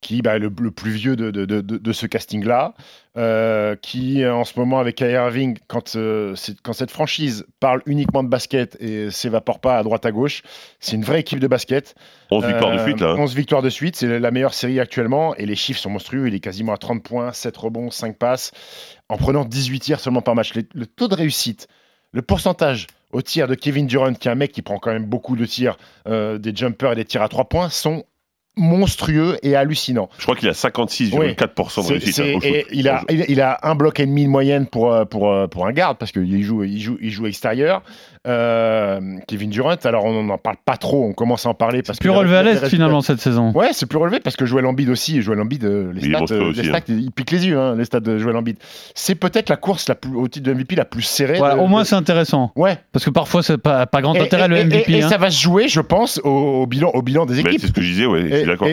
Qui bah, le, le plus vieux de, de, de, de- de ce casting-là, euh, qui en ce moment avec Kyrie Irving, quand, euh, quand cette franchise parle uniquement de basket et s'évapore pas à droite à gauche, c'est une vraie équipe de basket. 11 victoires de Euh, suite, là. hein. 11 victoires de suite, c'est la meilleure série actuellement et les chiffres sont monstrueux. Il est quasiment à 30 points, 7 rebonds, 5 passes, en prenant 18 tirs seulement par match. Le taux de réussite, le pourcentage au tir de Kevin Durant, qui est un mec qui prend quand même beaucoup de tirs, euh, des jumpers et des tirs à 3 points, sont monstrueux et hallucinants. Je crois qu'il a 56,4% de réussite. hein, et il, a, il, il a un bloc et demi de moyenne pour, euh, pour, euh, pour un garde, parce qu'il joue, il joue, il joue extérieur. Euh, Kevin Durant, alors on n'en parle pas trop, on commence à en parler. parce Plus relevé à les l'Est finalement cette saison. Ouais, c'est plus relevé parce que Joel Embiid aussi, et Joel Embiid, euh, les Il est stats, euh, aussi, les hein. stats, ils piquent les yeux, hein, les stats de Joel Embiid. C'est peut-être la course la plus, au titre de MVP la plus serrée. Au moins de- c'est intéressant. Ouais. Parce que parfois c'est pas, pas grand Et- intérêt et, le MVP. et hein. ça va se jouer, je pense, au, au bilan, au bilan des Bah, équipes. c'est ce que je disais, ouais, je Et, suis d'accord.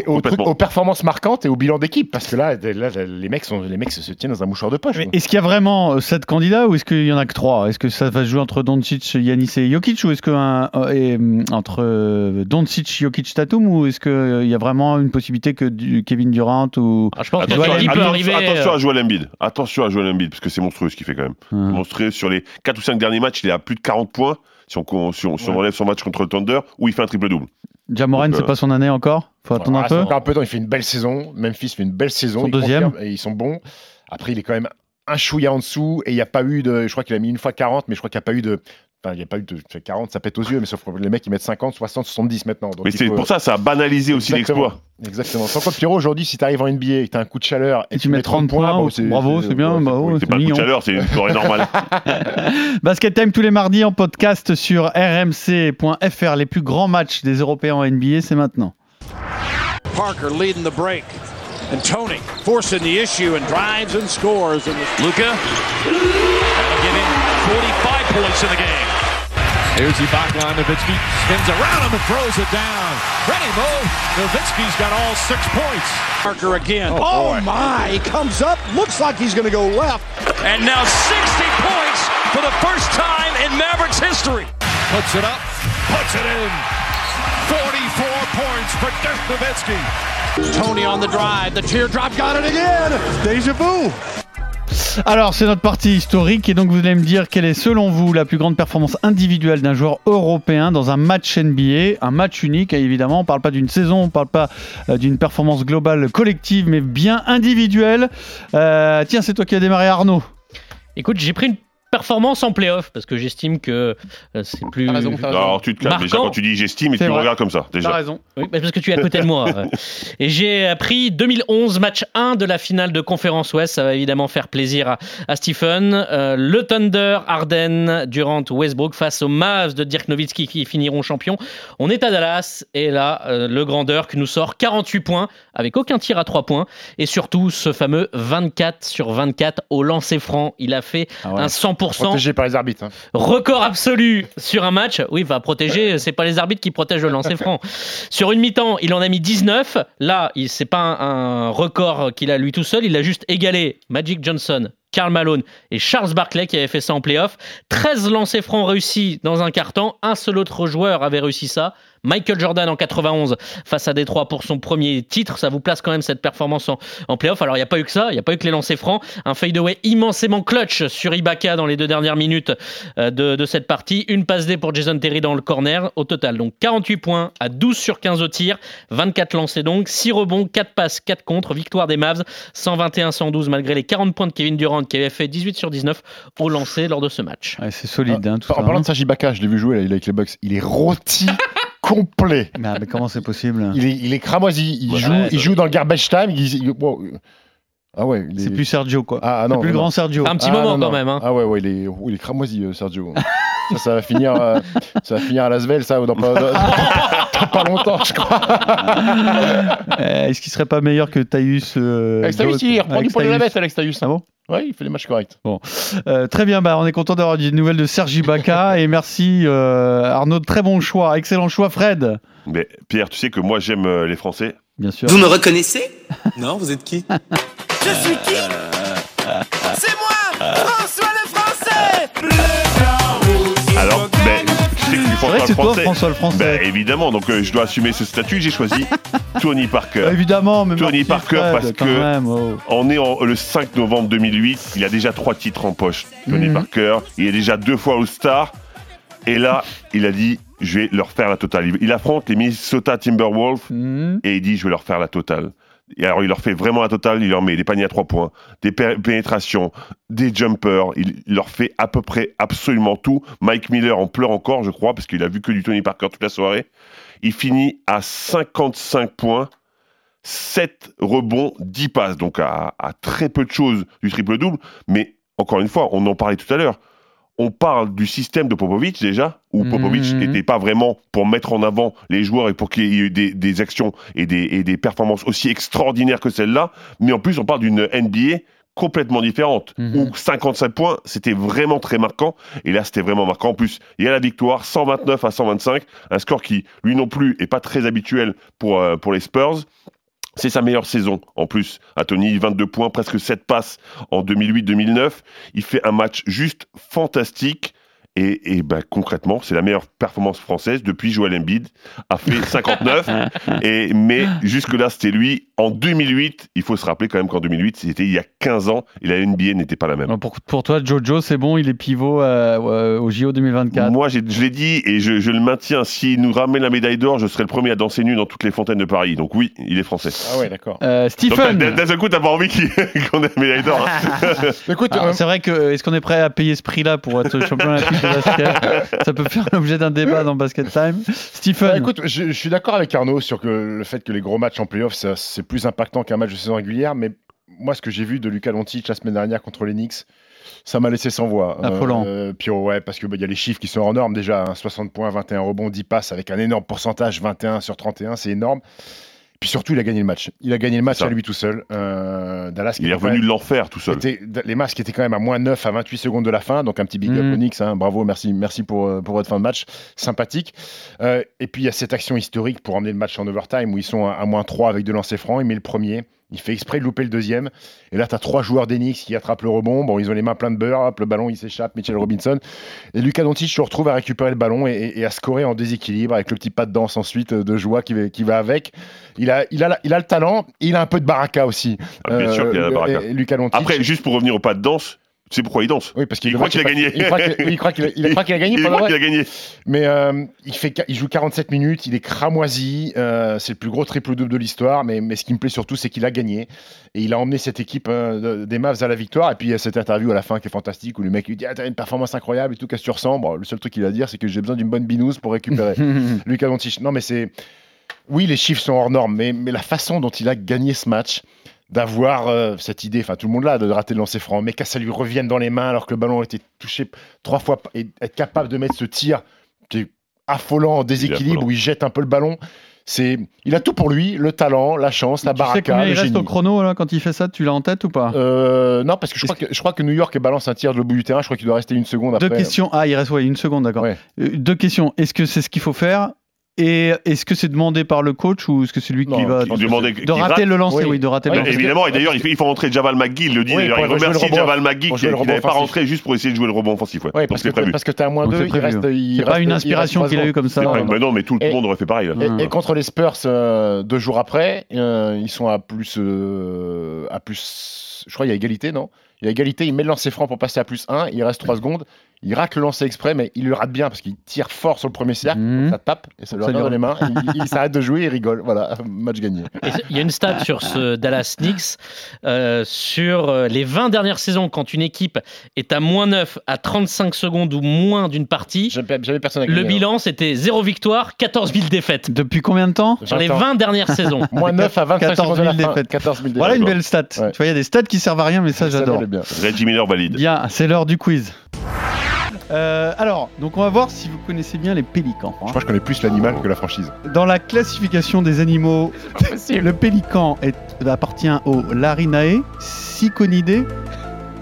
aux, performances marquantes et au bilan d'équipe, parce que là, les mecs sont, les mecs se tiennent dans un mouchoir de poche. Est-ce qu'il y a vraiment sept candidats ou est-ce qu'il y en a que trois? Est-ce que ça va se jouer entre Doncic, Yanis et Jokic ou est-ce que un- euh, et, hum, entre euh, Doncic, Jokic, Tatum ou est-ce qu'il y a vraiment une possibilité que du Kevin Durant ou Ah, je pense que Attention, Joel Embiid peut attention- arriver. attention euh, à Joel Embiid. Attention à Joel Embiid, parce que c'est monstrueux ce qu'il fait quand même. Hum. Monstrueux sur les 4 ou 5 derniers matchs, il est à plus de 40 points. Si on, si on- si on Ouais. enlève son match contre le Thunder, où il fait un triple-double. Jamoran, c'est euh, pas son année encore? Faut attendre Ah, un peu un peu? de temps, il fait une belle saison. Memphis fait une belle saison. Son deuxième? Et ils sont bons. Après, il est quand même un chouïa en dessous et il n'y a pas eu de. Je crois qu'il a mis une fois 40, mais je crois qu'il n'y a pas eu de. Enfin, il n'y a pas eu de. 40, ça pète aux yeux, mais sauf que les mecs, ils mettent 50, 60, 70 maintenant. Donc Mais c'est faut- pour ça, ça a banalisé aussi Exactement. l'exploit. Exactement. Sans compte, Pierrot, aujourd'hui, si tu arrives en NBA et que tu as un coup de chaleur et, Et tu mets 30 points, bon, bravo, c'est bien, cool. C'est pas le coup de chaleur, c'est une soirée normale. Basket Time tous les mardis en podcast sur rmc.fr. Les plus grands matchs des Européens en NBA, c'est maintenant. Parker leading the break. And Tony forcing the issue and drives and scores. And Luca. Points in the game. Here's Ibaka on Nowitzki. Spins around him and throws it down. Ready, move. Nowitzki's got all six points. Parker again. Oh, oh my. He comes up. Looks like he's going to go left. And now 60 points for the first time in Mavericks history. Puts it up, puts it in. 44 points for Dirk Nowitzki. Tony on the drive. The teardrop got it again. Deja vu. Alors, c'est notre partie historique et donc vous allez me dire quelle est selon vous la plus grande performance individuelle d'un joueur européen dans un match NBA, un match unique et évidemment, on parle pas d'une saison, on parle pas euh, d'une performance globale collective mais bien individuelle. Euh, tiens, c'est toi qui as démarré Arnaud. Écoute, j'ai pris une performance en playoff, parce que j'estime que euh, c'est plus. T'as raison, t'as raison. Alors tu te calmes déjà quand tu dis j'estime et tu me vrai. regardes comme ça T'as déjà. raison. Oui, bah, parce que tu es à côté de moi. Et j'ai appris 2011, match 1 de la finale de Conférence Ouest. Ça va évidemment faire plaisir à, à Stephen. Euh, le Thunder, Harden, Durant, Westbrook face aux Mavs de Dirk Nowitzki qui finiront champions. On est à Dallas et là, euh, le grandeur qui nous sort 48 points avec aucun tir à 3 points. Et surtout, ce fameux 24 sur 24 au lancer franc. Il a fait Ah ouais. un 100%. Protégé par les arbitres. hein. Record absolu sur un match. Oui, va protéger. C'est pas les arbitres qui protègent le lancer franc. Sur une mi-temps, il en a mis 19. Là, c'est pas un, un record qu'il a lui tout seul. Il a juste égalé Magic Johnson. Karl Malone et Charles Barkley qui avaient fait ça en playoff. 13 lancers francs réussis dans un carton. Un seul autre joueur avait réussi ça. Michael Jordan en 91 face à Détroit pour son premier titre. Ça vous place quand même cette performance en, en playoff. Alors, il n'y a pas eu que ça. Il n'y a pas eu que les lancers francs. Un fadeaway immensément clutch sur Ibaka dans les deux dernières minutes euh, de, de cette partie. Une passe D pour Jason Terry dans le corner. Au total, donc 48 points à 12 sur 15 au tir. 24 lancés donc. 6 rebonds, 4 passes, 4 contre. Victoire des Mavs. 121-112 malgré les 40 points de Kevin Durant qui avait fait 18 sur 19 au lancer lors de ce match. Ouais, c'est solide, hein, tout En ça. parlant hein. de Sergi Ibaka, je l'ai vu jouer là, il est avec les Bucks. Il est rôti complet. Mais, mais comment c'est possible Il est, il est cramoisi. Il, Ouais, joue, ouais, il joue dans le garbage time. il- il- bon, ah ouais. C'est est- plus Sergio, quoi. Ah, ah c'est non, plus le non. grand Sergio. Un petit Ah, moment non, quand non. même. hein. Ah ouais, ouais, il est, oh, il est cramoisi, euh, Sergio. ça, ça va finir, euh, ça va finir à Lasvel, ça, dans pas, dans- dans pas longtemps, je crois. Euh, Est-ce qu'il serait pas meilleur que Taïus euh, Alex Taïus, il reprend du Alex poil de la bête, Alex Taïus. Ah bon? Ouais, il fait des matchs corrects. Euh, Très bien, bah, on est content d'avoir des nouvelles de Sergi Baka et merci euh, Arnaud, très bon choix, excellent choix Fred. Mais Pierre, tu sais que moi j'aime euh, les Français. Bien sûr. Vous me reconnaissez? Non, vous êtes qui? Je suis qui? C'est moi François le Français sais que tu C'est penses c'est toi. François le français. Ben, évidemment, donc euh, je dois assumer ce statut. J'ai choisi Tony Parker. Évidemment, mais Tony Parker, Fred, parce que- même, oh. On est en- le 5 novembre 2008. Il a déjà trois titres en poche. Tony Mhm. Parker. Il est déjà deux fois All-Star. Et là, il a dit je vais leur faire la totale. Il- Il affronte les Minnesota Timberwolves Mhm. et il dit je vais leur faire la totale. Et alors il leur fait vraiment la totale, il leur met des paniers à trois points, des pé- pénétrations, des jumpers, il, il leur fait à peu près absolument tout. Mike Miller en pleure encore, je crois, parce qu'il a vu que du Tony Parker toute la soirée. Il finit à 55 points, 7 rebonds, 10 passes, donc à, à très peu de choses du triple-double. Mais encore une fois, on en parlait tout à l'heure. On parle du système de Popovic déjà, où Mhm. Popovic n'était pas vraiment pour mettre en avant les joueurs et pour qu'il y ait eu des, des actions et des, et des performances aussi extraordinaires que celle-là. Mais en plus, on parle d'une NBA complètement différente, Mhm. où 55 points, c'était vraiment très marquant. Et là, c'était vraiment marquant. En plus, il y a la victoire, 129 à 125, un score qui, lui non plus, est pas très habituel pour, euh, pour les Spurs. C'est sa meilleure saison en plus à Tony, 22 points, presque 7 passes en 2008-2009. Il fait un match juste fantastique. Et, et ben, concrètement, c'est la meilleure performance française depuis Joel Embiid a fait 59. et, mais jusque-là, c'était lui. En 2008, il faut se rappeler quand même qu'en 2008, c'était il y a 15 ans et la NBA n'était pas la même. Pour, pour toi, Jojo, c'est bon, il est pivot euh, euh, au JO 2024. Moi, j'ai- je l'ai dit et je, je le maintiens. S'il nous ramène la médaille d'or, je serai le premier à danser nu dans toutes les fontaines de Paris. Donc oui, il est français. Ah ouais, d'accord. Euh, Stephen, d'un seul coup, t'as pas envie qu'on ait la médaille d'or. hein. Écoute, Alors, euh, Ah, c'est vrai que est-ce qu'on est prêt à payer ce prix-là pour être champion olympique? Ça peut faire l'objet d'un débat dans Basket Time. Stephen, Bah, écoute, je, je suis d'accord avec Arnaud sur que le fait que les gros matchs en playoff, c'est plus impactant qu'un match de saison régulière. Mais moi, ce que j'ai vu de Luka Doncic la semaine dernière contre les Knicks, ça m'a laissé sans voix. Affolant. Euh, oh, ouais, parce qu'il y a les chiffres qui sont hors normes déjà. hein, 60 points, 21 rebonds, 10 passes avec un énorme pourcentage, 21 sur 31, c'est énorme. Puis surtout, il a gagné le match. Il a gagné le match à lui tout seul. Euh, Dallas Il est revenu même- de l'enfer tout seul. était- les masques étaient quand même à moins 9 à 28 secondes de la fin, donc un petit big up aux Knicks, hein. bravo, merci, merci pour, euh, pour votre fin de match, sympathique. Euh, et puis il y a cette action historique pour emmener le match en overtime où ils sont à, à moins 3 avec deux lancers francs, il met le premier, il fait exprès de louper le deuxième, et là tu as trois joueurs d'Enix qui attrapent le rebond, bon ils ont les mains pleines de beurre, hop, le ballon il s'échappe, Mitchell Robinson, et Lucas Doncic se retrouve à récupérer le ballon et, à scorer en déséquilibre avec le petit pas de danse ensuite euh, de joie qui va, qui va avec. Il a, il, a, il a le talent, il a un peu de baraka aussi. Ah, bien sûr qu'il a la Euh, baraka. Doncic. Après, juste pour revenir au pas de danse, Sais pourquoi il danse Oui, parce qu'il Il croit qu'il a gagné. Il croit qu'il a, gagné. Il croit qu'il a gagné. Mais euh, il, fait, il joue 47 minutes, il est cramoisi, euh, c'est le plus gros triple-double de l'histoire, mais, mais ce qui me plaît surtout, c'est qu'il a gagné. Et il a emmené cette équipe euh, de- des Mavs à la victoire. Et puis il y a cette interview à la fin qui est fantastique, où le mec lui dit ah, T'as une performance incroyable et tout, qu'est-ce que tu ressens? Bon, Le seul truc qu'il a à dire, c'est que j'ai besoin d'une bonne binouse pour récupérer. Lucas Doncic. Non, mais c'est. Oui, les chiffres sont hors normes, mais, mais la façon dont il a gagné ce match, d'avoir euh, cette idée, enfin tout le monde là, de rater le lancer franc, mais qu'à ça lui revienne dans les mains alors que le ballon a été touché trois fois et être capable de mettre ce tir qui est affolant en déséquilibre affolant. où il jette un peu le ballon. C'est, il a tout pour lui, le talent, la chance, la Tu sais baraka, combien le il reste génie. au chrono là, quand il fait ça? Tu l'as en tête ou pas? Euh, non, parce que je crois que, je crois que New York balance un tir de le bout du terrain. Je crois qu'il doit rester une seconde après. Deux questions. Ah, il reste ouais, une seconde, d'accord. Ouais. Euh, Deux questions. Est-ce que c'est ce qu'il faut faire? Et est-ce que c'est demandé par le coach ou est-ce que c'est lui qui va Il de rater rate. le lancer, oui, Oui. de rater le lancer. évidemment, et d'ailleurs, il il fait rentrer Javal McGill. Le dit, Oui, il remercie Javal pour qui n'avait pas rentré juste pour essayer de jouer le rebond offensif. Ouais, parce que, prévu. parce que t'es à moins Donc 2, c'est il reste. Il C'est pas une il inspiration qu'il a eu comme ça. C'est Non, pas- non. non, mais tout le Et- monde aurait fait pareil. Et, et contre les Spurs euh, deux jours après, euh, ils sont à plus, euh, à plus. Je crois qu'il y a égalité, non? Il y a égalité, il met le lancer franc pour passer à plus 1, il reste 3 secondes, il rate le lancer exprès, mais il le rate bien parce qu'il tire fort sur le premier cercle, Mhm. ça tape et ça lui revient dans les mains, il, il s'arrête de jouer, il rigole, voilà, match gagné. Et Il y a une stat sur ce Dallas Knicks euh, sur euh, les 20 dernières saisons, quand une équipe est à moins 9 à 35 secondes ou moins d'une partie, personne le gagné, hein. bilan c'était 0 victoire, 14 000 défaites. Depuis combien de temps Sur les J'entends. 20 dernières saisons. Moins 9 à 25 14 secondes de la 000 fin, défaites. 14 000 Voilà une défaites. belle stat. Ouais. Tu vois, il y a des stats qui servent à rien, mais ça, Ça, j'adore. Reggie Miller valide. Bien, c'est l'heure du quiz. Euh, alors, donc on va voir si vous connaissez bien les pélicans. hein. Je crois que je connais plus l'animal que la franchise. Dans la classification des animaux, le pélican est, appartient au Larinae, Siconidae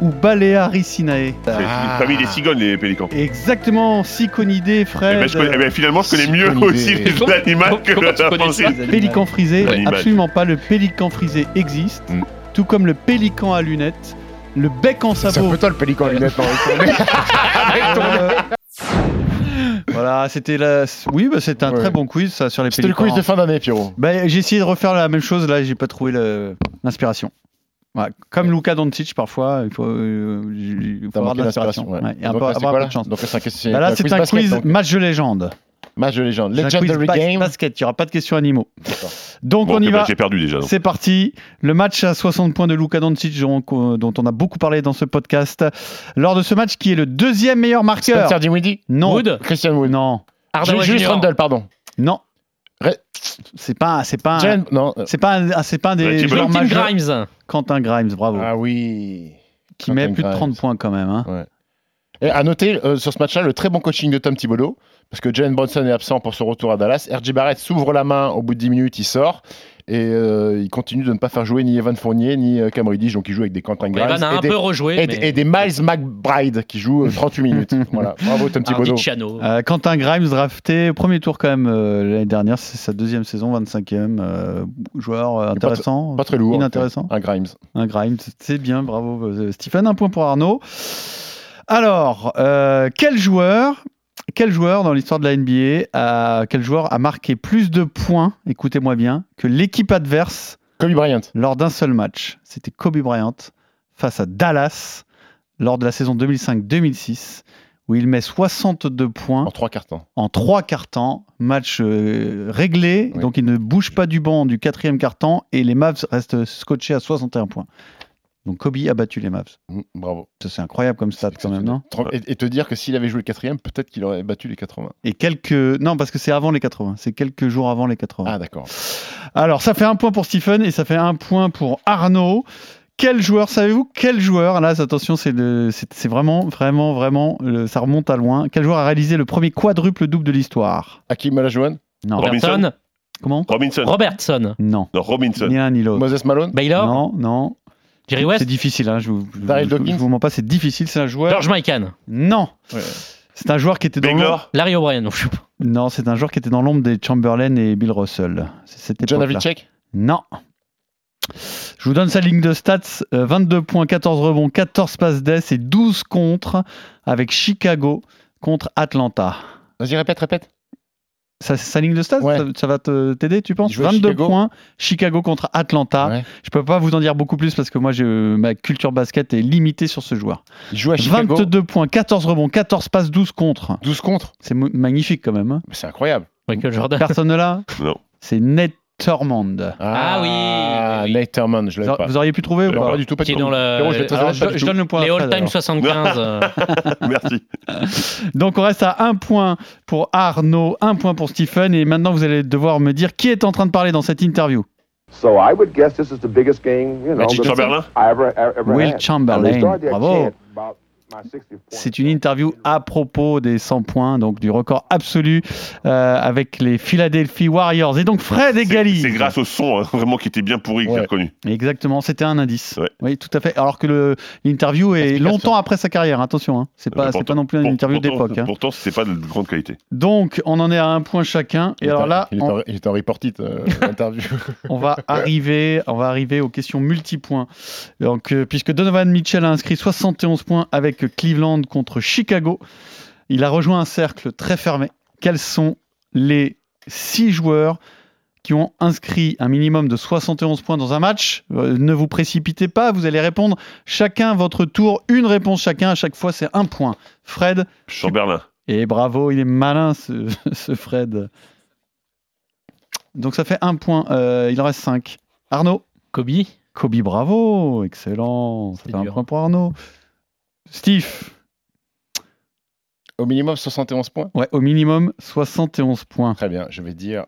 ou Balearicinae. C'est une famille des cigognes, les pélicans. Exactement, Siconidae, Eh Fred. ben, je connais- eh ben, finalement, je connais mieux aussi les Comment- animaux que comment tu la connais ça franchise. Pélican frisé, L'animal. absolument pas. Le pélican frisé existe, Mm. tout comme le pélican à lunettes, le bec en C'est un sabot. peu toi le pélican non Euh, voilà, c'était la. Oui, bah, c'était un Ouais. très bon quiz ça sur les C'était le quiz de fin d'année, Pierrot. Bah, j'ai essayé de refaire la même chose là, j'ai pas trouvé le- l'inspiration. Comme Luka Doncic parfois, il faut, euh, il faut T'as avoir de l'inspiration. l'inspiration. ouais. Ouais, et un peu, avoir quoi, un peu là de chance. Donc là, c'est un quiz- Bah, là, c'est un basket, quiz donc. match de légende. Match de légende. Quiz Legendary bas- Game. basket, il n'y aura pas de questions animaux. Donc Bon, on y ok, bah, va. J'ai perdu déjà. C'est parti. Le match à 60 points de Luka Doncic dont, on a beaucoup parlé dans ce podcast. Lors de ce match qui est le deuxième meilleur marqueur. Spencer Dinwiddie Non. Wood Christian Wood. Non. Julius. Randle, pardon. Non. C'est pas, c'est pas, un- Jalen- Non. c'est pas, un- c'est pas un des Quentin. Grimes. Quentin Grimes, bravo. Ah oui. qui met plus de Grimes. 30 points quand même. hein. Et à noter euh, sur ce match-là le très bon coaching de Tom Thibodeau, parce que Jalen Bronson est absent pour son retour à Dallas. RJ Barrett s'ouvre la main au bout de 10 minutes, il sort. Et euh, il continue de ne pas faire jouer ni Evan Fournier ni euh, Cam Reddish, donc il joue avec des Quentin Grimes. Evan a et, un des, peu rejoué. et, mais... des- et des Miles McBride qui jouent euh, 38 minutes. voilà, bravo Tom Thibodeau. Euh, Quentin Grimes drafté premier tour quand même euh, l'année dernière, c'est sa deuxième saison, 25e euh, joueur euh, pas tr- intéressant, Pas très lourd. inintéressant. Un Grimes. Un Grimes, c'est bien, bravo euh, Stephen, un point pour Arnaud. Alors, euh, quel joueur, quel joueur dans l'histoire de la NBA, a, quel joueur a marqué plus de points, écoutez-moi bien, que l'équipe adverse Kobe Bryant. lors d'un seul match? C'était Kobe Bryant face à Dallas lors de la saison 2005-2006 où il met 62 points En trois quarts temps. en trois quarts temps, match euh, réglé, Oui. donc il ne bouge pas du banc du quatrième quart temps et les Mavs restent scotchés à 61 points. Donc Kobe a battu les Mavs. Mm, bravo. Ça, C'est incroyable comme stat quand même, non Et, et te dire que s'il avait joué le quatrième, peut-être qu'il aurait battu les 80. Et quelques... Non, parce que c'est avant les 80, c'est quelques jours avant les 80. Ah d'accord. Alors, ça fait un point pour Stephen et ça fait un point pour Arnaud. Quel joueur, savez-vous quel joueur, là attention, c'est le- c'est c'est vraiment, vraiment, vraiment, le- ça remonte à loin. Quel joueur a réalisé le premier quadruple double de l'histoire? Hakim Olajuwon, Non. Robinson. Comment? Robinson. Robertson. Non. Non, Robinson. Ni l'un ni l'autre. Moses Malone, Baylor? Non, non. Jerry C'est West. difficile, hein, je vous, je, Daryl je- je Dawkins vous mens pas, c'est difficile, c'est un joueur. George Mikan. Non. Ouais. C'est un joueur qui était dans l'ombre. Baylor. Larry O'Brien. Non, je sais pas. Non, c'est un joueur qui était dans l'ombre des Chamberlain et Bill Russell. C'est cette John époque-là. Havlicek, Non. Je vous donne sa ligne de stats. euh, 22 points, 14 rebonds, 14 passes d'ess et 12 contre avec Chicago contre Atlanta. Vas-y, répète, répète. Sa, sa ligne de stade, Ouais. ça, ça va te- t'aider, tu penses Il joue à 22 Chicago. points, Chicago contre Atlanta. Ouais. Je peux pas vous en dire beaucoup plus parce que moi, je, ma culture basket est limitée sur ce joueur. Il joue à Chicago. 22 points, 14 rebonds, 14 passes, 12 contre. 12 contre. C'est magnifique quand même. hein. C'est incroyable. Michael Jordan. Personne ne l'a Non. C'est Ned Thurmond. Ah oui, oui, je Vous, l'avais pas. vous auriez pu trouver ou pas pas du tout, pas Qui est dans je vais te Alors, pas je, du je tout. donne le point. Les all-time alors. 75. euh, Merci. Donc on reste à un point pour Arnaud, un point pour Stephen, et maintenant vous allez devoir me dire qui est en train de parler dans cette interview. So I would guess this is the biggest game, you know, Magic that Chamberlain I ever, ever Will had. Chamberlain, bravo. Chant about my 60 points. C'est une interview à propos des 100 points, donc du record absolu euh, avec les Philadelphia Warriors. Et donc Fred égalise. C'est grâce au son, hein, vraiment, qui était bien pourri, que j'ai Ouais. reconnu. Exactement, c'était un indice. Ouais. Oui, tout à fait. Alors que l'interview est longtemps après sa carrière, attention. Hein. C'est pas, Euh, pourtant- pas non plus une interview pourtant- d'époque. hein. Pourtant, c'est pas de grande qualité. Donc on en est à un point chacun. Et Il est alors en- là, il est on- en, il est en report it, euh, l'interview. on va arriver, on va arriver aux questions multipoints. Donc, euh, puisque Donovan Mitchell a inscrit 71 points avec Cleveland contre Chicago, il a rejoint un cercle très fermé. Quels sont les six joueurs qui ont inscrit un minimum de 71 points dans un match? Euh, Ne vous précipitez pas, vous allez répondre chacun à votre tour, une réponse chacun. À chaque fois, c'est un point. Fred, Chamberlain. et bravo, il est malin ce, ce Fred. Donc ça fait un point. Euh, il en reste cinq. Arnaud? Kobe. Kobe, bravo. Excellent. Ça C'est fait un point pour Arnaud. Steve Au minimum 71 points. Ouais, au minimum 71 points. Très bien, je vais dire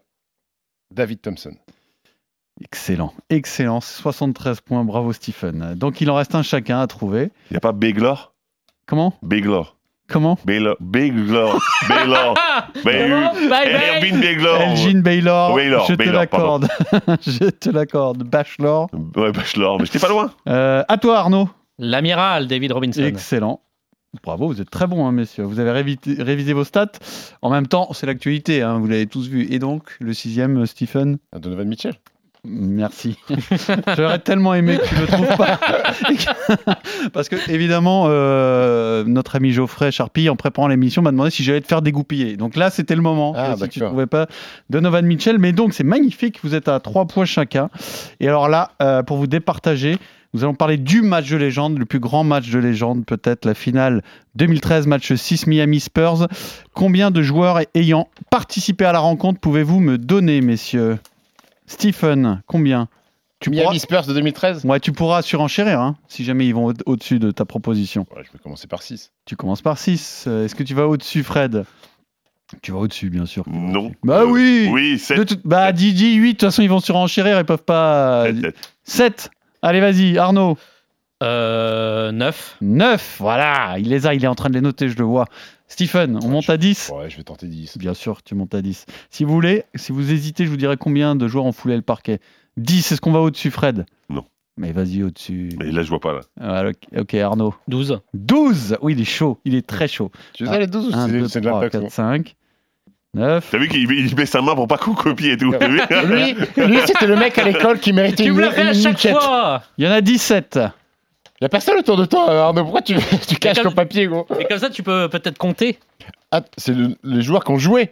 David Thompson. Excellent. Excellent. 73 points. Bravo Stephen. Donc il en reste un chacun à trouver. Il n'y a pas Beglor Comment? Beglor. Comment? Baylor. Beglor. Baylor. Baylor. Bye. Erwin Beglor. Elgin Baylor. Baylor, je te Baylor, l'accorde. je te l'accorde. Bachelor. Ouais, Bachelor. Mais j'étais pas loin. Euh, à toi Arnaud. L'amiral David Robinson. Excellent. Bravo, vous êtes très bons, hein, messieurs. Vous avez révi- révisé vos stats. En même temps, c'est l'actualité, hein, vous l'avez tous vu. Et donc, le sixième, Stephen Donovan Mitchell. Merci. J'aurais tellement aimé que tu ne le trouves pas. Parce que, évidemment, euh, notre ami Geoffrey Charpie, en préparant l'émission, m'a demandé si j'allais te faire dégoupiller. Donc là, c'était le moment. Ah, si tu ne trouvais pas Donovan Mitchell. Mais donc, c'est magnifique. Vous êtes à trois points chacun. Et alors là, euh, pour vous départager, nous allons parler du match de légende, le plus grand match de légende, peut-être la finale 2013, match 6 Miami Spurs. Combien de joueurs ayant participé à la rencontre pouvez-vous me donner, messieurs? Stephen, combien? Tu Miami pourras... Spurs de 2013 Ouais, tu pourras surenchérir hein, si jamais ils vont au- au-dessus de ta proposition. Ouais, Je vais commencer par 6. Tu commences par 6. Est-ce que tu vas au-dessus, Fred? Tu vas au-dessus, bien sûr. Non. Bah Euh, oui Oui, De 7. toute- Bah, DJ 8, de toute façon, ils vont surenchérir, ils peuvent pas. 7 Allez, vas-y, Arnaud. Euh, 9. 9, voilà, il les a, il est en train de les noter, je le vois. Stephen, on monte à 10 Ouais, je vais tenter 10. Bien sûr, tu montes à 10. Si vous voulez, si vous hésitez, je vous dirai combien de joueurs ont foulé le parquet. 10, est-ce qu'on va au-dessus, Fred Non. Mais vas-y, au-dessus. Mais là, je vois pas, là. Ah, ok, ok, Arnaud. 12. 12 Oui, il est chaud, il est très chaud. Tu sais les 12 ou 1, c'est 2, c'est de la 3, Pax 4, 5, 9. T'as vu qu'il il met sa main pour pas qu'on copie et tout. Lui, lui c'était le mec à l'école qui méritait Tu une, me l'as fait à une chaque niquette. fois Il y en a 17. Y a personne autour de toi, Arnaud. Pourquoi tu, tu caches comme- ton papier, gros? Et comme ça, tu peux peut-être compter. Ah, c'est le- les joueurs qui ont joué.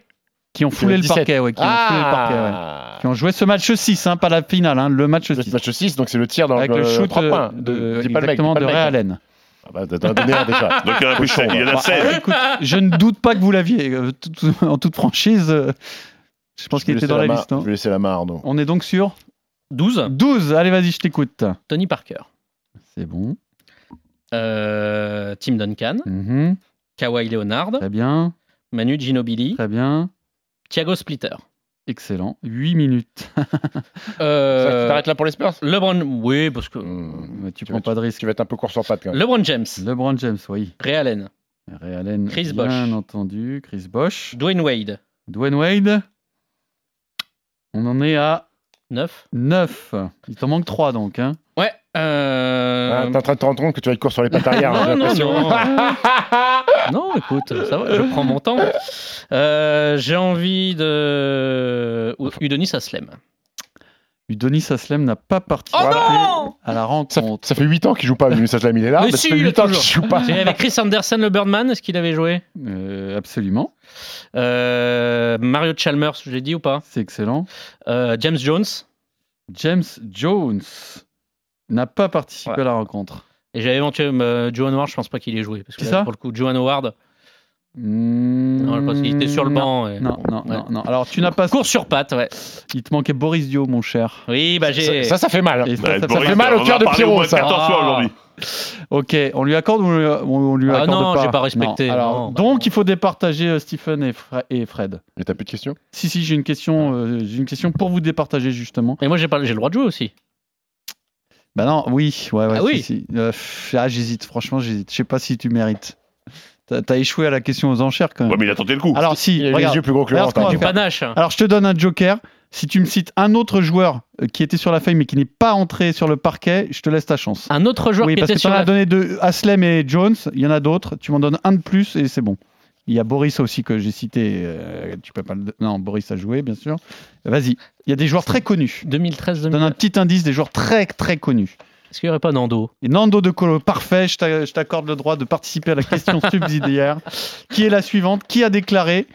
Qui ont foulé le 17. parquet, ouais. Qui ont foulé le parquet, ouais. Ah Qui ont joué ce match 6, hein, pas la finale, hein, le match Le 6. match 6, donc c'est le tir dans Avec le, le shoot 3 euh, points. de, pas le mec, exactement de le Ray. Allen. Ah bah, t'en as donné un déjà. Donc, il y en a plus sept. Il y en a Bah, 16. écoute, je ne doute pas que vous l'aviez. euh, tout- en toute franchise, euh, je pense Je qu'il était laisser dans la main- liste. hein. Je vais laisser la main à Arnaud. On est donc sur 12. 12. Allez, vas-y, je t'écoute. Tony Parker. C'est bon. Euh, Tim Duncan. Mhm. Kawhi Leonard. Très bien. Manu Ginobili. Très bien. Thiago Splitter. Excellent. 8 minutes. Euh, Tu t'arrêtes là pour les Spurs? LeBron. Oui, parce que. Mais tu tu prends vas- pas de risque. Tu vas être un peu court sur patte quand même. LeBron James. LeBron James, oui. Ray Allen. Ray Allen, Chris bien Bosh. entendu. Chris Bosch. Dwayne Wade. Dwayne Wade. On en est à 9. 9. Il t'en manque 3 donc. Hein. Ouais. Euh... T'es en train de te rendre compte que tu vas être court sur les pattes arrière. Non, non, non. non, écoute, ça va, je prends mon temps. Euh, J'ai envie de. Udonis Aslem. Udonis Aslem n'a pas participé Oh à la rencontre. ça fait 8 ans qu'il joue pas, Udonis Aslem, il est là. Mais mais si, ça fait il est 8 ans toujours. qu'il joue pas. Avec Chris Anderson, le Birdman, est-ce qu'il avait joué Euh, absolument. Euh, Mario Chalmers, je l'ai dit ou pas C'est excellent. Euh, James Jones. James Jones n'a pas participé Ouais. à la rencontre. Et j'avais éventuellement euh, Johan Howard, je pense pas qu'il ait joué. Parce que Qui là, ça pour le coup, Johan Howard, Hmm, non, je pense qu'il était sur le non. banc. et- Non, non, Ouais. non, non. Alors, tu n'as pas. Cours sur patte, ouais. Il te manquait Boris Dio, mon cher. Oui, bah j'ai. Ça, ça fait mal. Et ça, fait mal au cœur de Pierrot, ça. 14 fois Ah. aujourd'hui. Ok, on lui accorde ou on lui, on lui Ah accorde non, pas j'ai pas respecté, Non. Alors, non, bah donc, non. il faut départager euh, Stephen et, Fre- et Fred. Et t'as plus de questions? Si, si, j'ai une question, euh, j'ai une question pour vous départager justement. Et moi, j'ai pas... j'ai le droit de jouer aussi. Bah non, oui, ouais, ouais. Ah si, oui. si. Euh, ah, j'hésite, franchement, j'hésite. Je sais pas si tu mérites. T'as échoué à la question aux enchères quand même. Ouais, mais il a tenté le coup. Alors, si, Il a les regarde. yeux plus gros que regarde Du faire. panache. Alors, je te donne un joker. Si tu me cites un autre joueur euh, qui était sur la feuille mais qui n'est pas entré sur le parquet, je te laisse ta chance. Un autre joueur oui, qui parce était que tu sur la... as donné deux, Aslem et Jones. Il y en a d'autres. Tu m'en donnes un de plus et c'est bon. Il y a Boris aussi que j'ai cité. euh, tu peux pas le... Non, Boris a joué, bien sûr. Vas-y. Il y a des joueurs très connus. 2013 Je donne un petit indice des joueurs très très connus. Est-ce qu'il n'y aurait pas Nando? Et Nando De Colo, parfait, je t'a- je t'accorde le droit de participer à la question subsidiaire, qui est la suivante? Qui a déclaré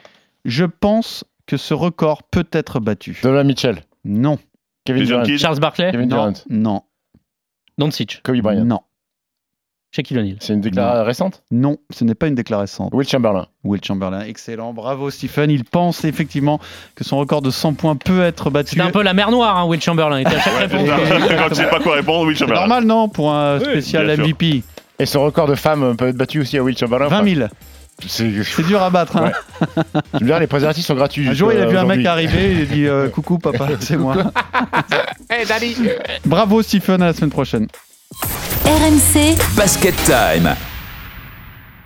Je pense que ce record peut être battu Donovan Mitchell, Non. Kevin Durant. Charles Barkley Kevin Non. Durant, Non. Doncic? Kobe Bryant. Non. Shaquille O'Neal C'est une déclaration récente? Non, ce n'est pas une déclaration. Will Chamberlain. Will Chamberlain, excellent. Bravo Stephen. Il pense effectivement que son record de 100 points peut être battu. C'était un peu la mer Noire, hein, Will Chamberlain. Il était à chaque Ouais, réponse. c'est. Quand tu sais pas quoi répondre, oui, C'est Chamberlain. normal, non Pour un spécial sûr. MVP. Et son record de femmes peut être battu aussi à Will Chamberlain. 20 000. C'est C'est dur à battre. Hein. Me diras, les préservatifs sont gratuits. Un jour, il a vu un mec arriver. Il a dit euh, Coucou, papa, c'est moi. Eh, Bravo Stephen, à la semaine prochaine. RMC Basket Time.